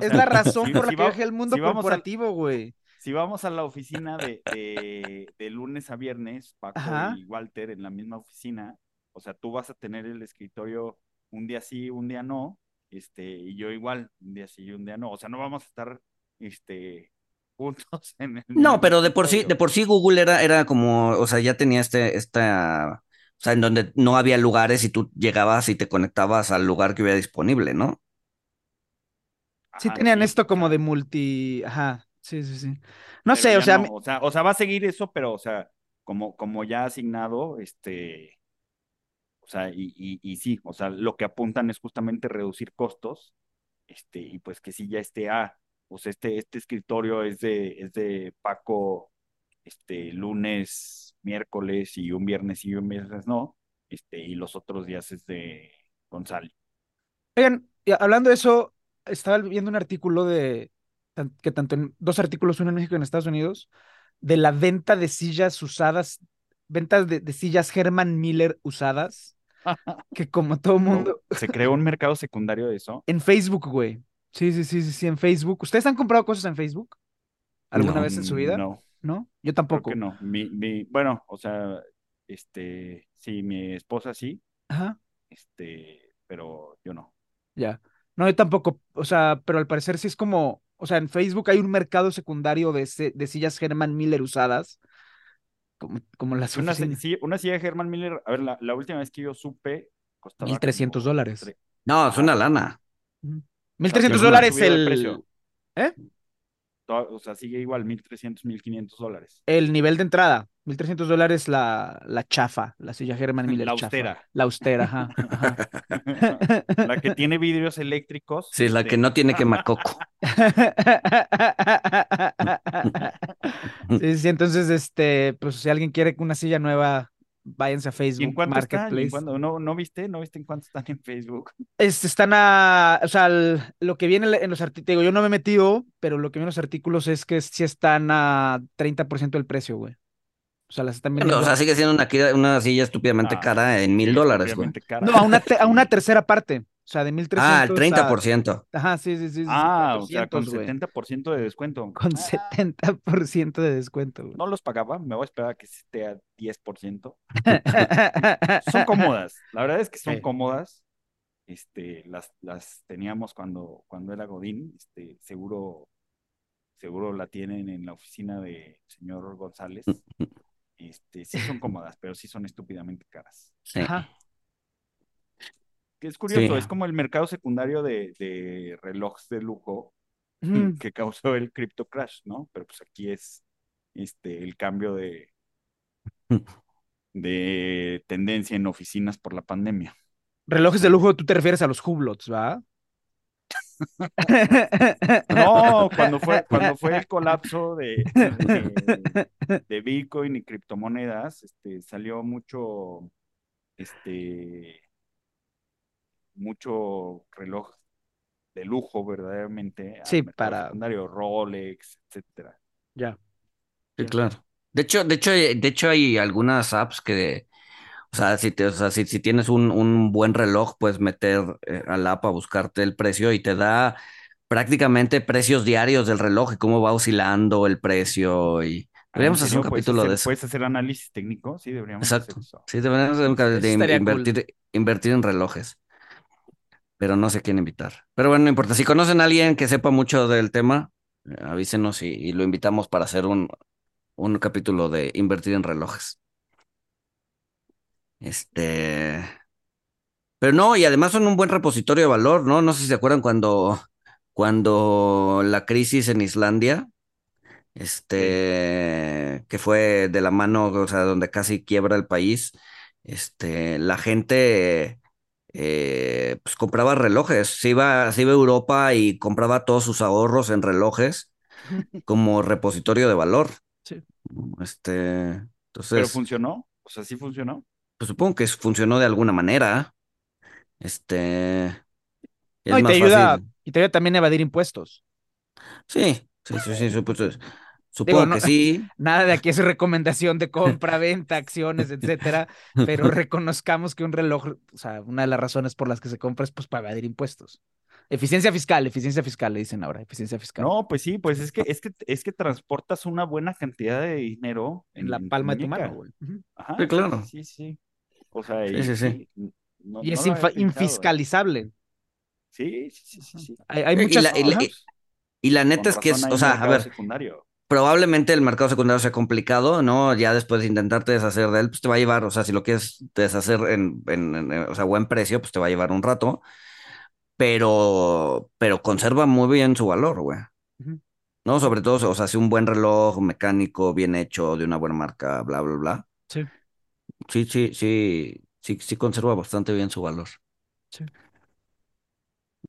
es la *laughs* razón por la que viaja el mundo corporativo, güey. Si vamos a la oficina de, de, lunes a viernes, Paco y Walter en la misma oficina, o sea, tú vas a tener el escritorio un día sí, un día no, este, y yo igual, un día sí y un día no. O sea, no vamos a estar, este, no, pero de por sí, de por sí Google era, era como, o sea, ya tenía este, esta, o sea, en donde no había lugares y tú llegabas y te conectabas al lugar que hubiera disponible, ¿no? Sí, tenían esto como de multi, ajá, sí, sí, sí. No sé, o sea, o sea, o sea, va a seguir eso, pero, o sea, como, como ya asignado, este, o sea, y, y, y sí, o sea, lo que apuntan es justamente reducir costos, este, y pues que sí ya esté a pues este, este escritorio es de, es de Paco, este, lunes, miércoles y un viernes y un viernes no, este, y los otros días es de Gonzalo. Oigan, hablando de eso, estaba viendo un artículo de, que tanto en, dos artículos, uno en México y en Estados Unidos, de la venta de sillas usadas, ventas de, de sillas Herman Miller usadas, *laughs* que como todo mundo... ¿Se creó un mercado secundario de eso? En Facebook, güey. Sí, sí, sí, sí, sí, en Facebook. ¿Ustedes han comprado cosas en Facebook? ¿Alguna No. vez en su vida? No, ¿No? Yo creo tampoco. que no. Mi, mi, bueno, o sea, este, sí, mi esposa sí, Ajá, este, pero yo no. ya. No, yo tampoco. O sea, pero al parecer sí es como, o sea, en Facebook hay un mercado secundario de, se- de sillas Herman Miller usadas, como, como las Una, sí, una silla de Herman Miller, a ver, la, la última vez que yo supe, costaba 1300 como dólares. No, es una lana. Ujú. 1300 una dólares el, precio. ¿eh? o sea, sigue igual, 1300, 1500 dólares. El nivel de entrada. 1300 dólares la, la chafa, la silla Herman Miller La chafa. austera. La austera, ajá. ajá. *laughs* La que tiene vidrios eléctricos. Sí, la este, que no tiene quemacoco. *laughs* Sí, sí, entonces, este, pues si alguien quiere una silla nueva, váyanse a ¿Y en Facebook cuánto están? ¿Y en Marketplace. ¿No, ¿No viste? ¿No viste en cuánto están en Facebook? *laughs* Este, están a, o sea, el- lo que viene en los artículos, yo no me he metido, pero lo que viene en los artículos es que sí están a 30% del precio, güey. O sea, las están Bueno, vendiendo. o sea, sigue siendo una, una silla estúpidamente Ah, cara en mil dólares, güey. cara. No, a una, te- a una tercera parte. O sea, de 1300 Ah, el a- 30%. Ajá, sí, sí, sí. Ah, o sea, con 400, güey. 70% de descuento. Con Ah, 70% de descuento, güey. No los pagaba, me voy a esperar a que esté a 10%. *laughs* Son cómodas, la verdad es que son Sí. cómodas. Este, las, las teníamos cuando, cuando era Godín, este, seguro, seguro la tienen en la oficina de señor González. *laughs* Este, sí son cómodas, pero sí son estúpidamente caras. Sí. Ajá. Que es curioso, Sí. es como el mercado secundario de, de relojes de lujo Mm, que causó el crypto crash, ¿no? Pero pues aquí es este el cambio de, *laughs* de tendencia en oficinas por la pandemia. Relojes de lujo, tú te refieres a los Hublots, ¿va? *laughs* No, cuando fue, cuando fue el colapso de, de, de Bitcoin y criptomonedas, este, salió mucho, este, mucho reloj de lujo verdaderamente Sí, para- secundario, Rolex, etcétera. Ya. Sí, Ya. claro. De hecho, de hecho, de hecho hay algunas apps que, o sea, si te, o sea, si, si tienes un, un buen reloj, puedes meter eh, al app a buscarte el precio y te da prácticamente precios diarios del reloj y cómo va oscilando el precio y Ah, deberíamos ¿en hacer un capítulo hacer- de eso. ¿Puedes hacer análisis técnico? Sí, deberíamos hacer Exacto. eso. Sí, deberíamos hacer un capítulo de cool. invertir, invertir en relojes. Pero no sé quién invitar. Pero bueno, no importa. Si conocen a alguien que sepa mucho del tema, eh, avísenos y, y lo invitamos para hacer un, un capítulo de invertir en relojes. Este. Pero no, y además son un buen repositorio de valor, ¿no? No sé si se acuerdan cuando, cuando la crisis en Islandia, este, que fue de la mano, o sea, donde casi quiebra el país, este, la gente eh, pues compraba relojes, se iba, se iba a Europa y compraba todos sus ahorros en relojes *laughs* como repositorio de valor. Sí. Este, ¿Pero entonces, funcionó? O sea, ¿sí funcionó? pues supongo que funcionó de alguna manera. Este, es No, y te ayuda, y te ayuda también a evadir impuestos. Sí, sí, sí, sí, supo- supongo no- que *laughs* sí. Nada de aquí es recomendación de compra, *laughs* venta, acciones, etcétera, pero *laughs* reconozcamos que un reloj, o sea, una de las razones por las que se compra es pues para evadir impuestos. Eficiencia fiscal, eficiencia fiscal, le dicen ahora, eficiencia fiscal. No, pues sí, pues es que, es que, es que transportas una buena cantidad de dinero en la palma de tu mano, güey. Ajá, Sí, claro. Sí, sí. O sea, Sí, y, sí, sí. sí, no- Y no es pensado, ¿eh? infiscalizable. Sí, sí, sí, sí, sí. Hay, hay Y muchas. la- y la-. Y la neta Con es que es, o sea, a ver, secundario. Probablemente el mercado secundario sea complicado, ¿no? Ya después de intentarte deshacer de él, pues te va a llevar, o sea, si lo quieres deshacer en, en, en, o sea, buen precio, pues te va a llevar un rato, pero, pero conserva muy bien su valor, güey. ¿No? Sobre todo, o sea, si un buen reloj mecánico, bien hecho, de una buena marca, bla, bla, bla. Sí. Sí, sí, sí, sí, sí conserva bastante bien su valor. Sí.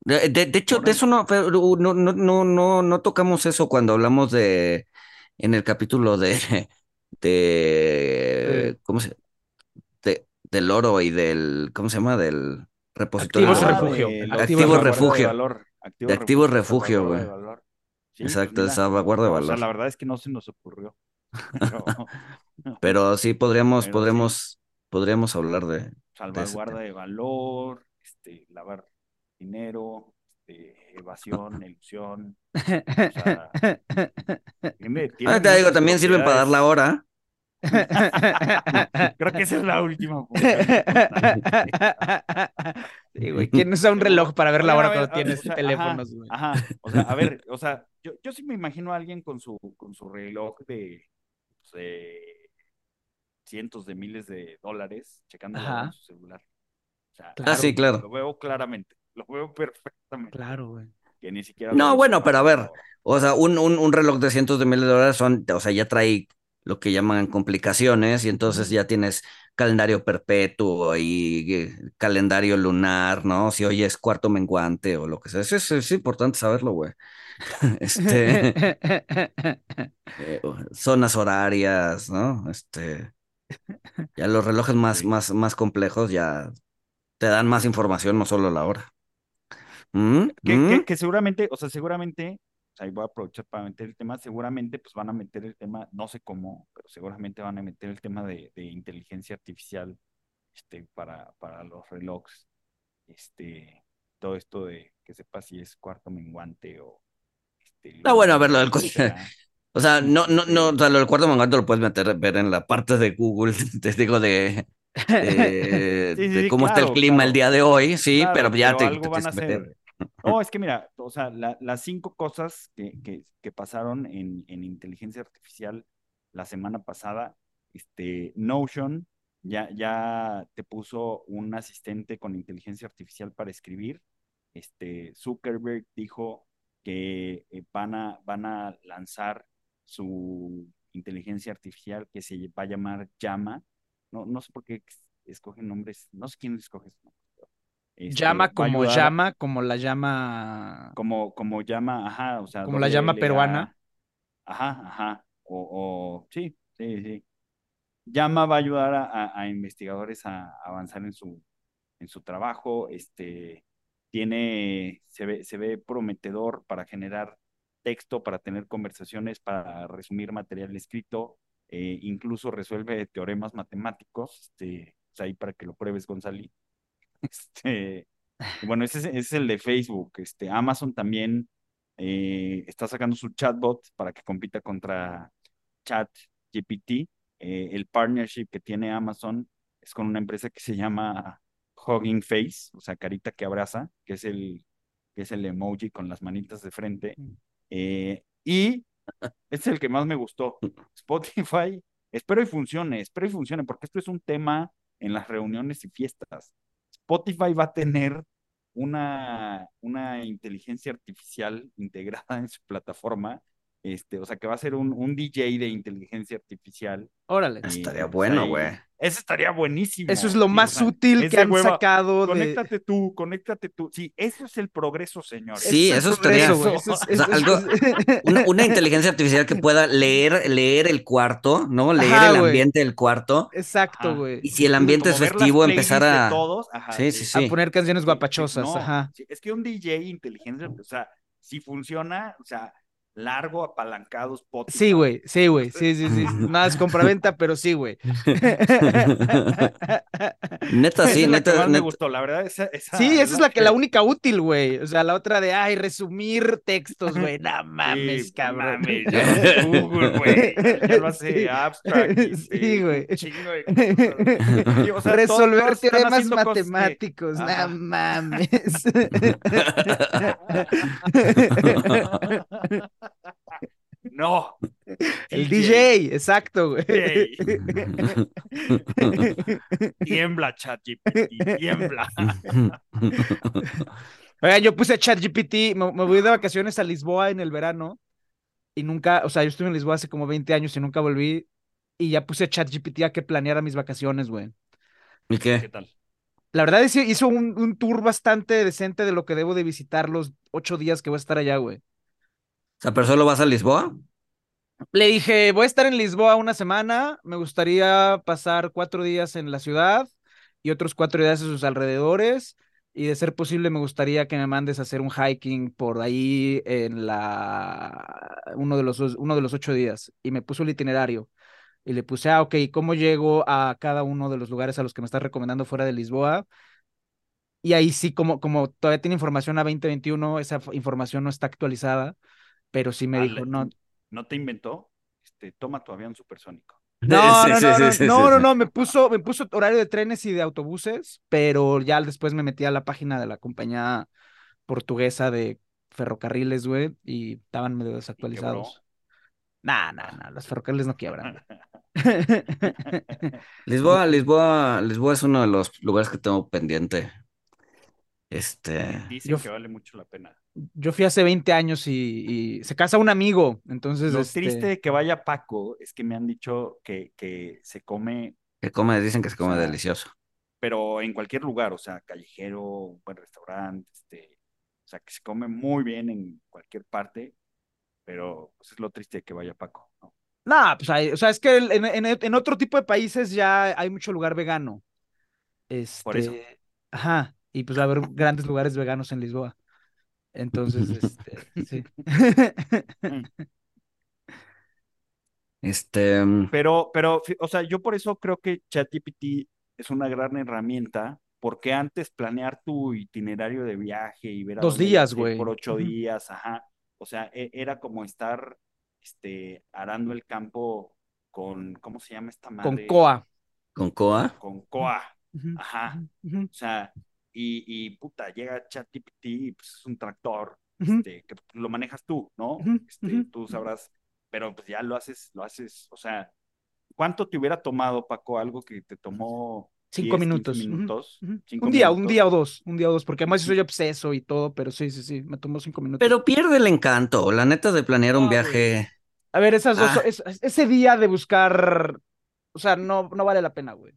De, de- hecho, de eso no, pero no, no, no, no, no tocamos eso cuando hablamos de, en el capítulo de, de, ¿cómo se, de, del oro y del, ¿cómo se llama? Del repositorio valor. refugio. salvaguarda refugio. De, valor. Activos De activos refugio, refugio, salvaguarda güey. de valor. Sí, pues Exacto, de mira, salvaguarda de o sea, valor. la verdad es que no se nos ocurrió. *laughs* Pero, Pero sí podríamos, Pero sí. podríamos, podríamos hablar de, salvaguarda de valor, este, lavar dinero, este, evasión, ilusión. *laughs* O sea, tiene- tiene Ah, te digo, también sirven para dar la hora. *laughs* Creo que esa es la última. importante. *laughs* Sí, güey. ¿Quién usa un reloj para ver la hora cuando tienes o sea, teléfonos, güey? Ajá, ajá, o sea, a ver, o sea, yo, yo sí me imagino a alguien con su, con su reloj de, pues, de cientos de miles de dólares checando su celular. O sea, Claro. Ah, sí, claro. Lo veo claramente, lo veo perfectamente. Claro, güey. Que ni siquiera No, bueno, pero a para ver. O sea, un, un, un reloj de cientos de miles de dólares son, o sea, ya trae lo que llaman complicaciones y entonces ya tienes calendario perpetuo y eh, calendario lunar, ¿no? Si hoy es cuarto menguante o lo que sea. Eso es, es importante saberlo, güey. *laughs* Este, *laughs* eh, zonas horarias, ¿no? Este, ya los relojes más, más, más complejos ya te dan más información, no solo la hora. ¿Mm? Que, ¿Mm? que, que seguramente, o sea, seguramente, o sea, ahí voy a aprovechar para meter el tema, seguramente pues van a meter el tema, no sé cómo, pero seguramente van a meter el tema de, de inteligencia artificial este, para, para los relojes, este, todo esto de que sepa si es cuarto menguante o... Este, Ah, bueno, a ver, lo del. *laughs* O sea, no, no, no, o sea, lo del cuarto menguante lo puedes meter, ver en la parte de Google, *laughs* te digo, de, *laughs* de, Sí, sí, de sí, cómo está el claro, clima el día de hoy, sí, Claro, pero ya pero te, algo te van a tienes que meter. hacer. No, *laughs* es que mira, o sea, la- las cinco cosas que, que, que pasaron en, en inteligencia artificial la semana pasada, este, Notion ya, ya te puso un asistente con inteligencia artificial para escribir. Este, Zuckerberg dijo que eh, van a, van a lanzar su inteligencia artificial que se va a llamar Llama. No, no sé por qué escogen nombres, no sé quién escoge ese nombre. Este, Llama como llama, como la llama. como, como llama, ajá, o sea, Como la llama A. peruana. Ajá, ajá. O, o sí, sí, sí. Llama va a ayudar a, a- investigadores a avanzar en su, en su trabajo. Este tiene, se ve, se ve prometedor para generar texto, para tener conversaciones, para resumir material escrito, eh, incluso resuelve teoremas matemáticos, este, sea, ahí para que lo pruebes, González. *laughs* Este, bueno, ese es, ese es el de Facebook. Este, Amazon también eh, está sacando su chatbot para que compita contra ChatGPT. Eh, el partnership que tiene Amazon es con una empresa que se llama Hugging Face, o sea, carita que abraza, que es el, que es el emoji con las manitas de frente. Eh, y este es el que más me gustó. Spotify, espero y funcione, espero y funcione, porque esto es un tema en las reuniones y fiestas. Spotify va a tener una, una inteligencia artificial integrada en su plataforma, este, o sea que va a ser un, un DJ de inteligencia artificial. Órale. y, Estaría pues, bueno, güey. Eso estaría buenísimo. Eso es lo sí, o más sea, útil que han hueva. sacado de. Conéctate tú, conéctate tú. Sí, eso es el progreso, señor. Sí, eso estaría- progreso, güey. Eso es- O sea, eso es- algo- *laughs* Una, una inteligencia artificial que pueda leer, leer el cuarto, ¿no? Leer Ajá, el ambiente del cuarto. Exacto, güey. Y si el ambiente es festivo, empezar a. todos, ajá, Sí, sí, sí. A poner canciones guapachosas, no, ajá. sí, es que un DJ inteligente, o sea, si funciona, o sea, largo, apalancado, Spotify. Sí, güey, sí, güey, sí, sí, sí. *laughs* Nada es compraventa, pero sí, güey. *laughs* Neta, Esa sí, es la que neta, más me neta. gustó, la verdad, esa, esa Sí, esa es la que la que- única útil, güey. O sea, la otra de, ay, resumir textos, güey. No mames, Sí, cabrón. mames, *laughs* ya Google, güey. Ya lo hace Sí. abstract. y, Sí, güey. chingo de. Sí, o sea, Resolver todos teoremas que- matemáticos, Ajá. *laughs* *laughs* no mames. No. El DJ, exacto, güey. *laughs* Tiembla, ChatGPT, tiembla. *laughs* Oigan, yo puse ChatGPT, me, me voy de vacaciones a Lisboa en el verano y nunca, o sea, yo estuve en Lisboa hace como 20 años y nunca volví y ya puse ChatGPT a que planeara mis vacaciones, güey. ¿Y ¿Qué qué? tal? La verdad es que hizo un, un tour bastante decente de lo que debo de visitar los ocho días que voy a estar allá, güey. O sea, pero solo vas a Lisboa. Le dije, voy a estar en Lisboa una semana, me gustaría pasar cuatro días en la ciudad y otros cuatro días en sus alrededores y de ser posible me gustaría que me mandes a hacer un hiking por ahí en la uno de los os- uno de los ocho días y me puso el itinerario y le puse, ah, ok, ¿cómo llego a cada uno de los lugares a los que me estás recomendando fuera de Lisboa? Y ahí sí, como, como todavía tiene información a 2021, esa información no está actualizada, pero sí me dijo, no, ¿No te inventó? Este, toma tu avión supersónico. no, *laughs* Sí, no, sí, no, sí, no, no, no, me puso, me puso horario de trenes y de autobuses, pero ya después me metí a la página de la compañía portuguesa de ferrocarriles, güey, y estaban medio desactualizados. Nah, nah, nah, los ferrocarriles no quiebran. Lisboa, Lisboa, Lisboa es uno de los lugares que tengo pendiente. Este, Dicen Yo que vale mucho la pena. Yo fui hace 20 años y, y se casa un amigo, entonces, Lo este, triste de que vaya Paco es que me han dicho que, que se come, que come, dicen que se come O sea, delicioso. pero en cualquier lugar, o sea, callejero, un buen restaurante, este, o sea, que se come muy bien en cualquier parte, pero pues, es lo triste de que vaya Paco, ¿no? Nah, pues hay, o sea, es que en, en- en otro tipo de países ya hay mucho lugar vegano. Por eso. Este, ajá, y pues va a haber grandes lugares veganos en Lisboa. Entonces, este, sí. *laughs* Este, mm, Pero, pero, o sea, yo por eso creo que ChatGPT es una gran herramienta, porque antes planear tu itinerario de viaje y ver a Dos días, güey. por ocho días, ajá, o sea, e- era como estar, este, arando el campo con, ¿cómo se llama esta Con madre? coa. con coa. Con coa, ajá, o sea, y, y puta, llega ChatGPT y pues es un tractor, ujú. este, que lo manejas tú, ¿no? Ujú, Este, ujú. tú sabrás, pero pues ya lo haces, lo haces, o sea, ¿cuánto te hubiera tomado, Paco, algo que te tomó Cinco 10, 15 minutos. minutos? ujú. Cinco Un día, un minutos. día o dos, un día o dos, porque además yo soy obseso y todo, pero sí, sí, sí, me tomó cinco minutos. Pero pierde el encanto, la neta de planear un No, viaje. A ver, esas dos, Ah. es- ese día de buscar, o sea, no, no vale la pena, güey.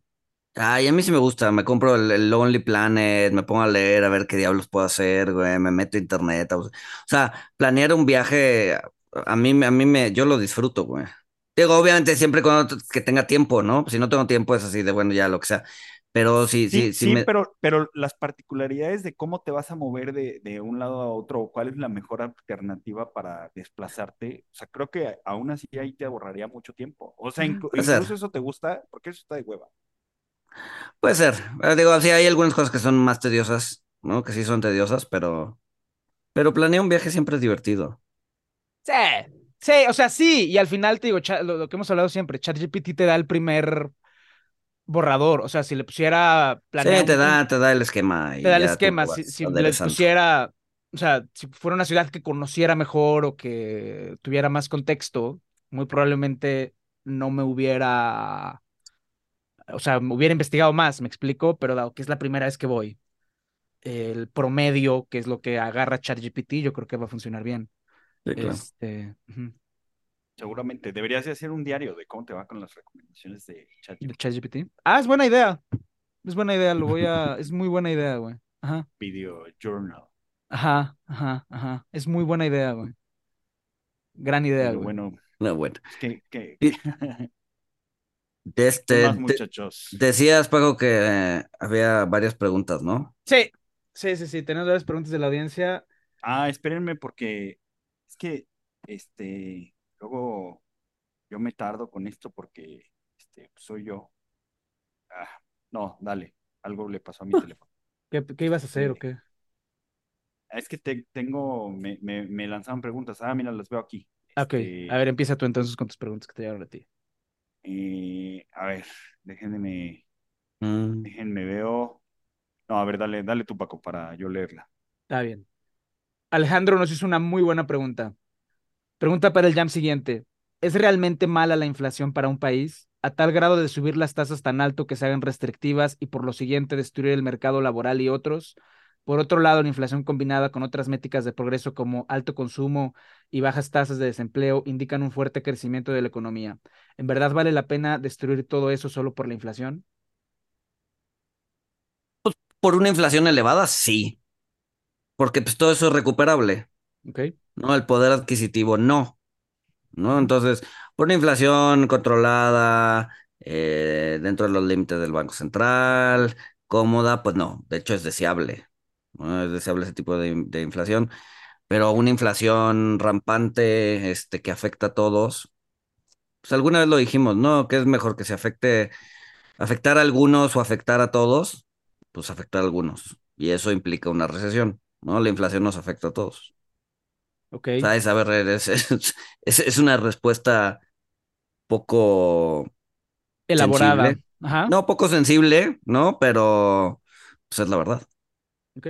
Ay, a mí sí me gusta, me compro el, el Lonely Planet, me pongo a leer a ver qué diablos puedo hacer, güey, me meto a internet. O sea, planear un viaje, a mí, me- a mí me, yo lo disfruto, güey. Digo, obviamente siempre cuando que tenga tiempo, ¿no? Si no tengo tiempo es así de, bueno, ya lo que sea. Pero sí, Sí, sí, sí, sí, me... pero, pero las particularidades de cómo te vas a mover de, de un lado a otro, o cuál es la mejor alternativa para desplazarte, o sea, creo que aún así ahí te ahorraría mucho tiempo. O sea, inclu- Puede ser. incluso eso te gusta, porque eso está de hueva. Puede ser. Eh, Digo, sí, hay algunas cosas que son más tediosas, ¿no? Que sí son tediosas, pero... Pero planear un viaje siempre es divertido. Sí, sí, o sea, sí, y al final te digo, lo, lo que hemos hablado siempre, ChatGPT te da el primer borrador, o sea, si le pusiera planear Sí, te un- da, te da el esquema y te da el esquema, si, si le pusiera, o sea, si fuera una ciudad que conociera mejor o que tuviera más contexto, muy probablemente no me hubiera, o sea, me hubiera investigado más, me explico, pero dado que es la primera vez que voy, el promedio, que es lo que agarra ChatGPT, yo creo que va a funcionar bien. Sí, claro. Este, Seguramente. Deberías de hacer un diario de cómo te va con las recomendaciones de de ChatGPT. Ah, es buena idea. Es buena idea, lo voy a, es muy buena idea, güey. Ajá, Video Journal. ajá, ajá, ajá. Es muy buena idea, güey. Gran idea, Pero güey. bueno, No, bueno. es que, que, Y- ¿qué *laughs* De este, más, de- muchachos? decías, Paco, que eh, había varias preguntas, ¿no? Sí, sí, sí, sí. Tenemos varias preguntas de la audiencia. Ah, espérenme porque es que, este, luego yo me tardo con esto porque, este, soy yo. Ah, no, dale, algo le pasó a mi *laughs* teléfono. ¿Qué, qué ibas a hacer o qué? Es que te- tengo, me, me, me lanzaron preguntas. Ah, mira, las veo aquí. Ah, Ok, Este, a ver, empieza tú entonces con tus preguntas que te llegaron a ti. Eh, a ver, déjenme, Mm, déjenme veo. No, a ver, dale, dale tú, Paco, para yo leerla. Está bien. Alejandro nos hizo una muy buena pregunta. Pregunta para el jam siguiente. ¿Es realmente mala la inflación para un país? A tal grado de subir las tasas tan alto que se hagan restrictivas y por lo siguiente destruir el mercado laboral y otros. Por otro lado, la inflación combinada con otras métricas de progreso como alto consumo y bajas tasas de desempleo indican un fuerte crecimiento de la economía. ¿En verdad vale la pena destruir todo eso solo por la inflación? Por una inflación elevada, sí. Porque pues todo eso es recuperable. ¿no? El poder adquisitivo, no. ¿No? Entonces, por una inflación controlada, eh, dentro de los límites del Banco Central, cómoda, pues no. De hecho, es deseable. ¿No? Es deseable ese tipo de, de inflación. Pero una inflación rampante, este, que afecta a todos, pues alguna vez lo dijimos, ¿no? Que es mejor que se afecte, afectar a algunos o afectar a todos, pues afectar a algunos. y eso implica una recesión, ¿no? La inflación nos afecta a todos. Ok. O sea, es, a ver, es, es, es- es una respuesta poco Elaborada. sensible. Ajá. No, poco sensible, ¿no? Pero pues es la verdad. Ok.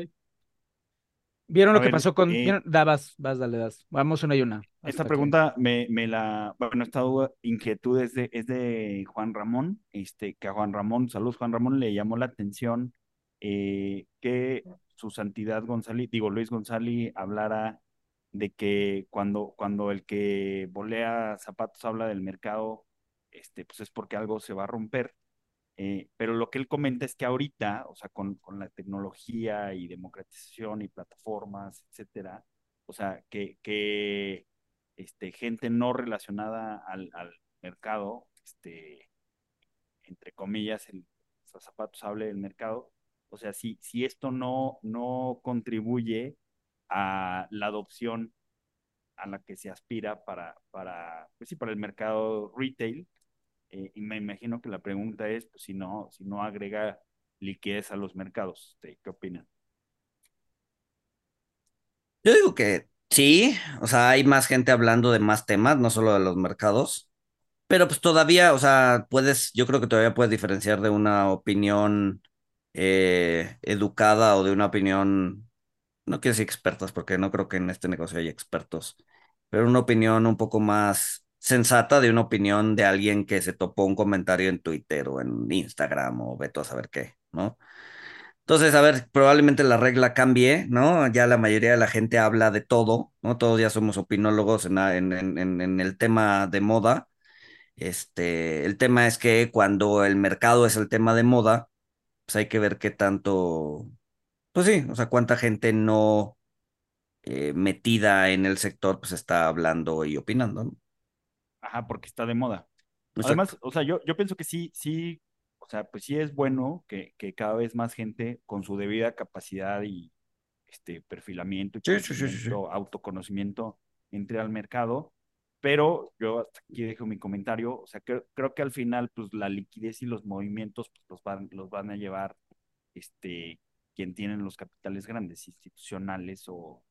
¿Vieron A lo que pasó con... eh, Da, vas, vas, dale, das. Vamos una y una. Esta pregunta me, me la, bueno, esta duda- inquietud es de, es de Juan Ramón, este, que a Juan Ramón, saludos Juan Ramón, le llamó la atención eh, que su santidad González, digo Luis González, hablara de que cuando, cuando el que volea zapatos habla del mercado, este, pues es porque algo se va a romper. Eh, pero lo que él comenta es que ahorita, o sea, con, con la tecnología y democratización y plataformas, etcétera, o sea, que, que este, gente no relacionada al, al mercado, este, entre comillas, el los zapatos hable del mercado, o sea, si, si esto no, no contribuye a la adopción a la que se aspira para, para, pues sí, para el mercado retail, eh, y me imagino que la pregunta es pues, si no, si no agrega liquidez a los mercados. ¿Qué opinan? Yo digo que sí, o sea, hay más gente hablando de más temas, no solo de los mercados, pero pues todavía, o sea, puedes, yo creo que todavía puedes diferenciar de una opinión eh, educada o de una opinión, no quiero decir expertas, porque no creo que en este negocio haya expertos, pero una opinión un poco más sensata de una opinión de alguien que se topó un comentario en Twitter o en Instagram o veto a saber qué, ¿no? Entonces, a ver, probablemente la regla cambie, ¿no? Ya la mayoría de la gente habla de todo, ¿no? Todos ya somos opinólogos en, en, en, el tema de moda. Este, el tema es que cuando el mercado es el tema de moda, pues hay que ver qué tanto, pues sí, o sea, cuánta gente no eh, metida en el sector, pues está hablando y opinando, ¿no? Ajá, porque está de moda. Exacto. Además, o sea, yo, yo pienso que sí, sí, o sea, pues sí es bueno que, que cada vez más gente con su debida capacidad y este perfilamiento y Sí, sí, sí, sí, sí. conocimiento, autoconocimiento entre al mercado, pero yo hasta aquí dejo mi comentario, o sea, creo, creo que al final, pues la liquidez y los movimientos pues, los van, los van a llevar, este, quien tienen los capitales grandes, institucionales o,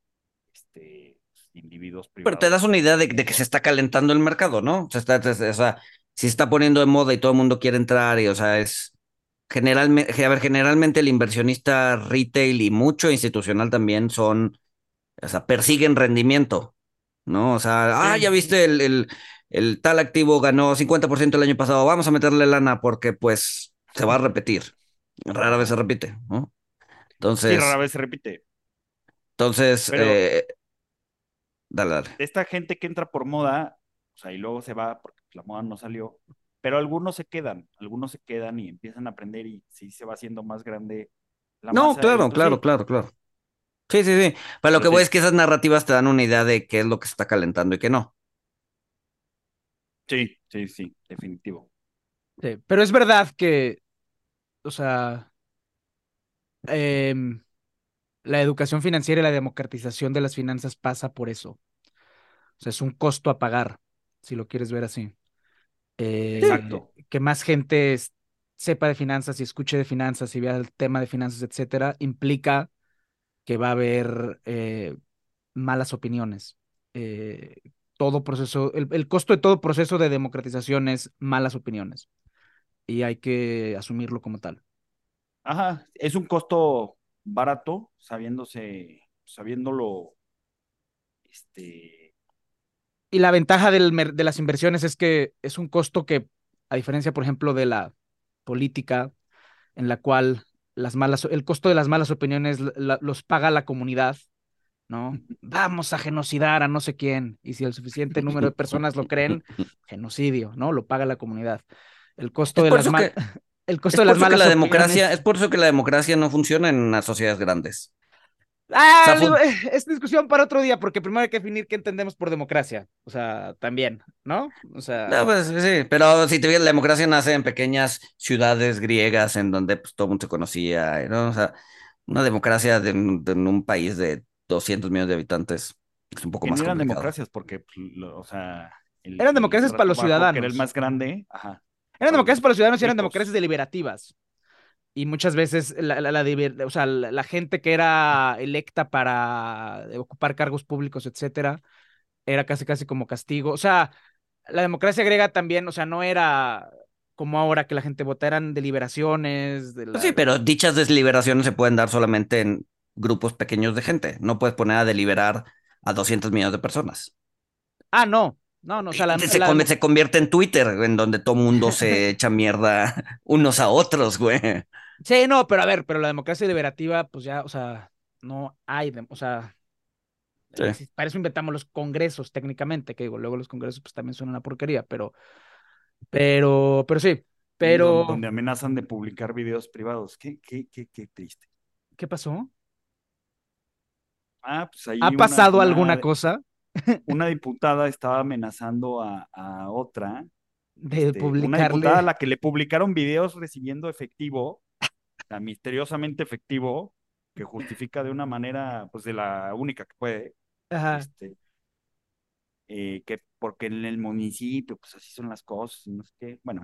este, individuos Pero privados. te das una idea de, de que se está calentando el mercado, ¿no? O sea, está, es- o sea, si se está poniendo de moda y todo el mundo quiere entrar, y o sea, es generalmente, a ver, generalmente el inversionista retail y mucho institucional también son, o sea, persiguen rendimiento, ¿no? O sea, ah, Sí. ya viste el, el, el tal activo ganó 50% el año pasado, vamos a meterle lana porque pues se va a repetir. Rara vez se repite, ¿no? Sí, Entonces, rara vez se repite. entonces, Pero- eh, dale, dale. de esta gente que entra por moda, o sea, y luego se va porque la moda no salió, pero algunos se quedan, algunos se quedan y empiezan a aprender y sí se va haciendo más grande la No, masa, claro, entonces claro, sí, claro, claro. Sí, sí, sí. Pero lo que voy es que esas narrativas te dan una idea de qué es lo que se está calentando y qué no. Sí, sí, sí, definitivo. Sí, pero es verdad que, o sea, em, la educación financiera y la democratización de las finanzas pasa por eso. O sea, es un costo a pagar, si lo quieres ver así. Eh, Exacto. Que más gente sepa de finanzas y escuche de finanzas y vea el tema de finanzas, etcétera, implica que va a haber eh, malas opiniones. Eh, todo proceso, el, el costo de todo proceso de democratización es malas opiniones. Y hay que asumirlo como tal. Ajá, es un costo barato, sabiéndose, sabiéndolo, este, Y la ventaja del de las inversiones es que es un costo que, a diferencia, por ejemplo, de la política, en la cual las malas, el costo de las malas opiniones la- los paga la comunidad, ¿no? *laughs* Vamos a genocidar a no sé quién. Y si el suficiente número de personas lo creen, *laughs* genocidio, ¿no? Lo paga la comunidad. El costo de las eso mal- que- *laughs* el costo de las malas la democracia, es por eso que la democracia no funciona en las sociedades grandes. Ah, O sea, *laughs* es discusión para otro día, porque primero hay que definir qué entendemos por democracia. O sea, también, ¿no? O sea, No, pues sí, pero si te fijas, la democracia nace en pequeñas ciudades griegas en donde pues, todo el mundo se conocía, ¿no? O sea, una democracia de, un- de un país de 200 millones de habitantes es un poco más no eran complicado. democracias porque, pues, lo- o sea, el- Eran el democracias para los Que era ciudadanos. el más grande, ajá. Eran democracias para los ciudadanos y eran democracias deliberativas. y muchas veces la, la, la, o sea, la, la, gente que era electa para ocupar cargos públicos, etcétera, era casi casi como castigo. O sea, la democracia griega también, o sea, no era como ahora que la gente vota, eran deliberaciones. De la... Sí, pero dichas deliberaciones se pueden dar solamente en grupos pequeños de gente. No puedes poner a deliberar a 200 millones de personas. Ah, no. No, no, o sea, la, se, la... se, convierte en Twitter, en donde todo mundo se *laughs* echa mierda unos a otros, güey. Sí, no, pero a ver, pero la democracia deliberativa, pues ya, o sea, no hay, o sea, sí. para eso inventamos los congresos técnicamente, que digo, luego los congresos pues también son una porquería, pero, pero, pero sí, pero... Donde amenazan de publicar videos privados, qué, qué, qué, qué triste. ¿Qué pasó? Ah, pues ahí ¿Ha pasado una, alguna cosa? Una diputada estaba amenazando a, a otra. De este. Una diputada a la que le publicaron videos recibiendo efectivo, misteriosamente efectivo, que justifica de una manera, pues de la única que puede. Ajá. Este, eh, que porque en el municipio, pues así son las cosas, no sé qué. Bueno,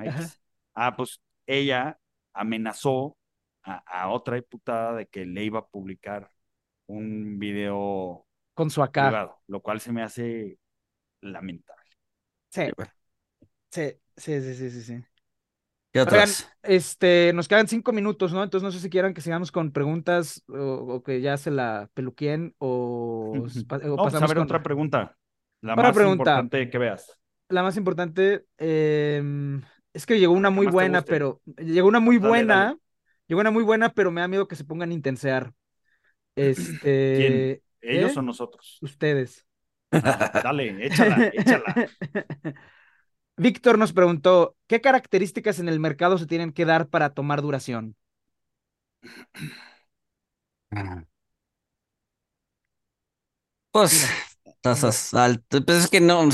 ah, pues ella amenazó a, a otra diputada de que le iba a publicar un video con su acá. Privado, lo cual se me hace lamentable. Sí. Sí, sí, sí, sí, sí. sí. ¿Qué otras? Oigan, este, nos quedan cinco minutos, ¿no? Entonces no sé si quieran que sigamos con preguntas o, o que ya se la peluquien o, *laughs* o no, pasamos pues a ver con... otra pregunta. La otra más pregunta. importante que veas. La más importante eh, es que llegó una muy buena, pero llegó una muy dale, buena, dale. llegó una muy buena, pero me da miedo que se pongan a intensear. *clears throat* Este, ¿Quién? ¿Ellos ¿eh? o nosotros? Ustedes. Ah, dale, échala, échala. *laughs* Víctor nos preguntó, ¿qué características en el mercado se tienen que dar para tomar duración? Pues tasas altas, pues es que no,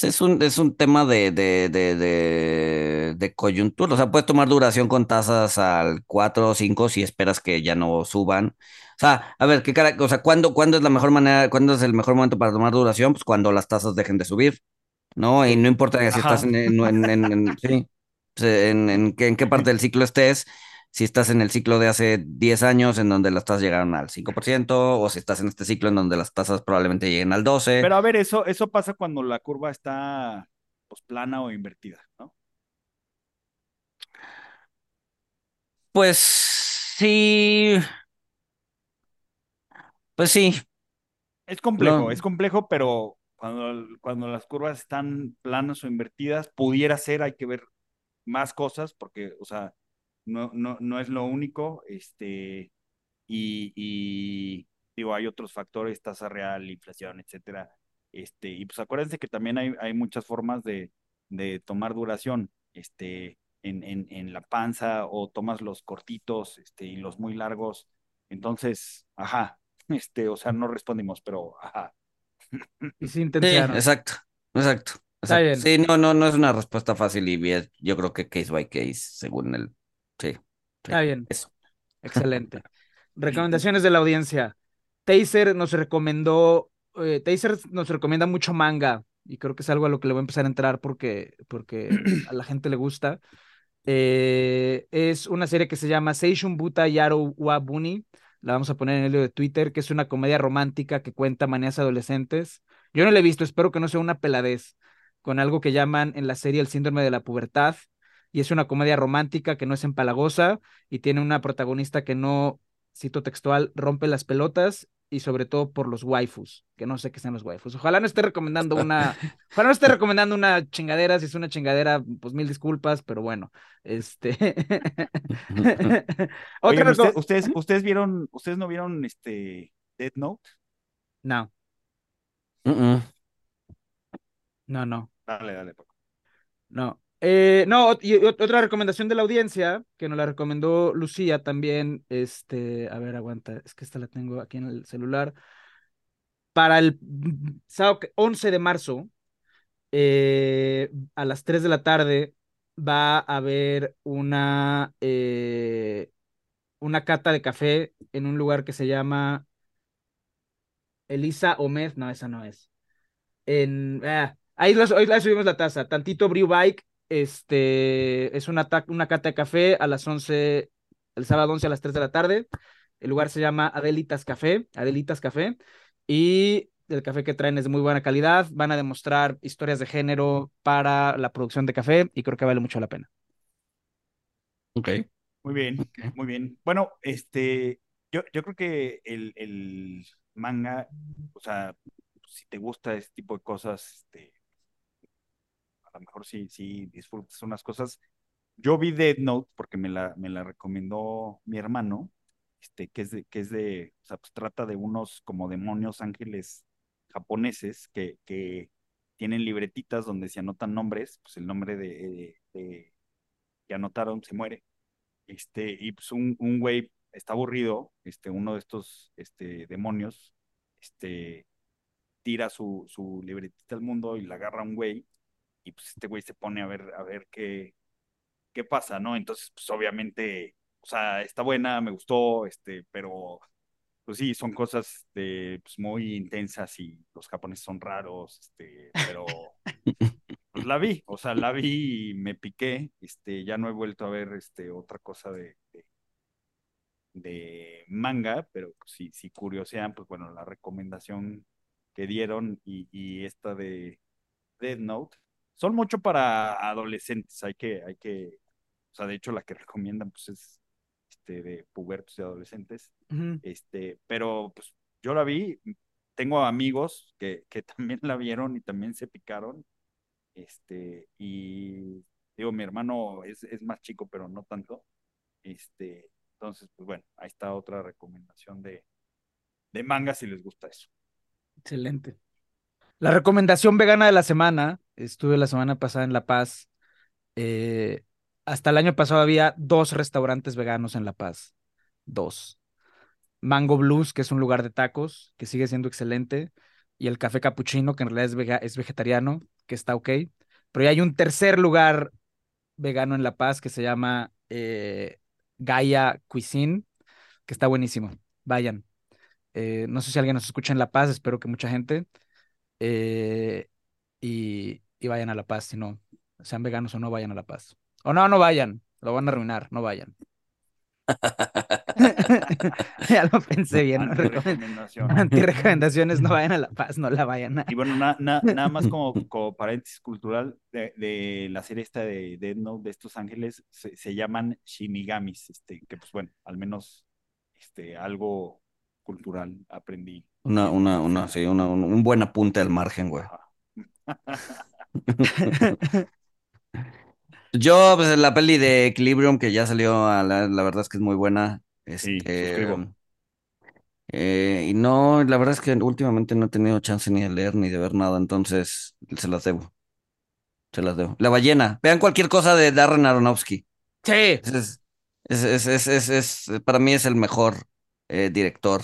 pues es un, es un tema de, de, de, coyuntura, o sea, puedes tomar duración con tasas al 4 o 5 si esperas que ya no suban. O sea, a ver, ¿qué cara, o sea, ¿cuándo, ¿cuándo es la mejor manera, cuándo es el mejor momento para tomar duración? Pues cuando las tasas dejen de subir. ¿no? Y no importa si Ajá. estás en, en, en, en- en- sí, en, en qué, en qué parte del ciclo estés, si estás en el ciclo de hace 10 años en donde las tasas llegaron al 5%, o si estás en este ciclo en donde las tasas probablemente lleguen al 12%. Pero a ver, eso, eso pasa cuando la curva está pues plana o invertida, ¿no? Pues sí, pues sí, Es complejo, es complejo, pero cuando, cuando las curvas están planas o invertidas, pudiera ser, hay que ver más cosas, porque, o sea, no, no, no es lo único, este, y, y digo, hay otros factores, tasa real, inflación, etcétera, este, y pues acuérdense que también hay, hay muchas formas de, de tomar duración, este, en, en, en la panza, o tomas los cortitos, este, y los muy largos, entonces, ajá, *laughs* este, o sea, no respondimos, pero ajá. Y *laughs* sí, exacto, exacto. Exacto. bien. Sí, no, no, no es una respuesta fácil y es- yo creo que case by case, según el, sí, sí, Está bien. eso. Excelente. *laughs* Recomendaciones de la audiencia. Taser nos recomendó, eh, Taser nos recomienda mucho manga y creo que es algo a lo que le voy a empezar a entrar porque, porque a la gente le gusta. Eh, es una serie que se llama Seishun Buta Yaro wa Buni. La vamos a poner en el de Twitter, que es una comedia romántica que cuenta manías adolescentes. Yo no la he visto, espero que no sea una peladez, con algo que llaman en la serie el síndrome de la pubertad. Y es una comedia romántica que no es empalagosa y tiene una protagonista que no, cito textual, rompe las pelotas y sobre todo por los waifus, que no sé qué sean los waifus. Ojalá no esté recomendando una, *laughs* ojalá no esté recomendando una chingadera, si es una chingadera, pues mil disculpas, pero bueno, este. *laughs* *laughs* Otra ¿usted- reco- ustedes, ustedes vieron, ustedes no vieron este Death Note? No, no, no. Dale, dale, Paco. No. Eh, no, otra recomendación de la audiencia, que nos la recomendó Lucía también, este, a ver, aguanta, es que esta la tengo aquí en el celular. Para el sábado que- 11 de marzo, eh, a las 3 de la tarde, va a haber una, eh, una cata de café en un lugar que se llama Elisa Omed, no, esa no es. En, ah, ahí, subimos la taza, tantito Brew Bike Este es una, una cata de café a las 11, el sábado 11 a las 3 de la tarde. El lugar se llama Adelitas Café, Adelitas Café. Y el café que traen es de muy buena calidad. Van a demostrar historias de género para la producción de café y creo que vale mucho la pena. Ok. Muy bien, muy bien. Bueno, este, yo, yo creo que el, el manga, o sea, si te gusta este tipo de cosas, este, lo mejor sí, sí disfrutas unas cosas. Yo vi Dead Note porque me la, me la recomendó mi hermano, este, que es de, que es de, o sea, pues trata de unos como demonios ángeles japoneses que, que tienen libretitas donde se anotan nombres, pues el nombre de, de- que anotaron se muere. Este, y pues un, un güey está aburrido, este, uno de estos este, demonios, este, tira su, su libretita al mundo y la agarra un güey, y pues este güey se pone a ver, a ver qué, qué pasa, ¿no? Entonces, pues obviamente, o sea, está buena, me gustó, este, pero pues sí, son cosas de, pues, muy intensas y los japoneses son raros, este, pero *laughs* pues la vi, o sea, la vi y me piqué, este, ya no he vuelto a ver este, otra cosa de, de, de manga, pero pues, si, si curiosean, pues bueno, la recomendación que dieron y, y esta de Death Note, son mucho para adolescentes, hay que, hay que, o sea, de hecho la que recomiendan pues es este, de pubertos y adolescentes, este, pero pues yo la vi, tengo amigos que, que *laughs* también la vieron y también se picaron, este, y digo, mi hermano es, es más chico, pero no tanto, este, entonces, pues bueno, ahí está otra recomendación de, de manga si les gusta eso. Excelente. La recomendación vegana de la semana, estuve la semana pasada en La Paz. eh, hasta el año pasado había dos restaurantes veganos en La Paz. Dos. Mango Blues, que es un lugar de tacos, que sigue siendo excelente, y el Café Capuchino, que en realidad es, es vegetariano, que está ok. Pero ya hay un tercer lugar vegano en La Paz que se llama eh, Gaia Cuisine, que está buenísimo. Vayan. Eh, no sé si alguien nos escucha en La Paz, espero que mucha gente. Eh, y, y vayan a La Paz, si no, sean veganos o no, vayan a La Paz. O no, no vayan, lo van a arruinar, no vayan. *laughs* ya lo pensé bien, *laughs* Anti-recomendación. Antirecomendaciones, no vayan a La Paz, no la vayan a. Y bueno, na- na- *laughs* nada más como, como paréntesis cultural de, de la serie esta de Death Note de estos ángeles, se, se llaman Shinigamis, este, que pues bueno, al menos este, algo cultural aprendí. Una, una, esa una, sí, una, un, un buen apunte al margen, güey. *laughs* Yo, pues la peli de Equilibrium que ya salió, a la, la verdad es que es muy buena. Sí, Este, suscribo. eh, y no, la verdad es que últimamente no he tenido chance ni de leer ni de ver nada, entonces se las debo, se las debo. La ballena, vean cualquier cosa de Darren Aronofsky. Sí, Ese es, es, es, es, es- es- para mí es el mejor eh, director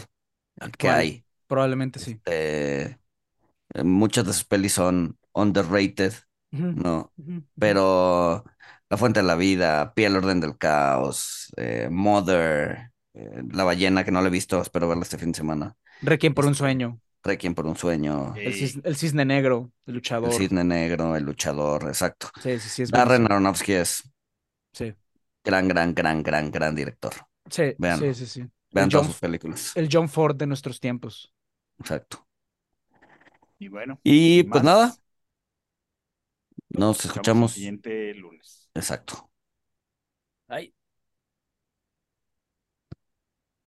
que hay. probablemente sí. Eh, muchas de sus pelis son underrated, ¿no? Pero La Fuente de la Vida, Pie al Orden del Caos, eh, Mother, eh, La Ballena, que no la he visto, espero verla este fin de semana. Requiem por un Este, sueño, Requiem por un sueño, el, cis- el cisne negro, el El luchador. Cisne Negro, El Luchador, exacto. Sí, sí, sí, es Darren. Aronofsky es Sí, gran, gran, gran, gran, gran director. sí, Véanlo. sí, sí, sí. Vean todas John, sus películas. el John Ford de nuestros tiempos. Exacto. Y bueno, Y pues más, nada, nos nos escuchamos el siguiente lunes. Exacto. Ay.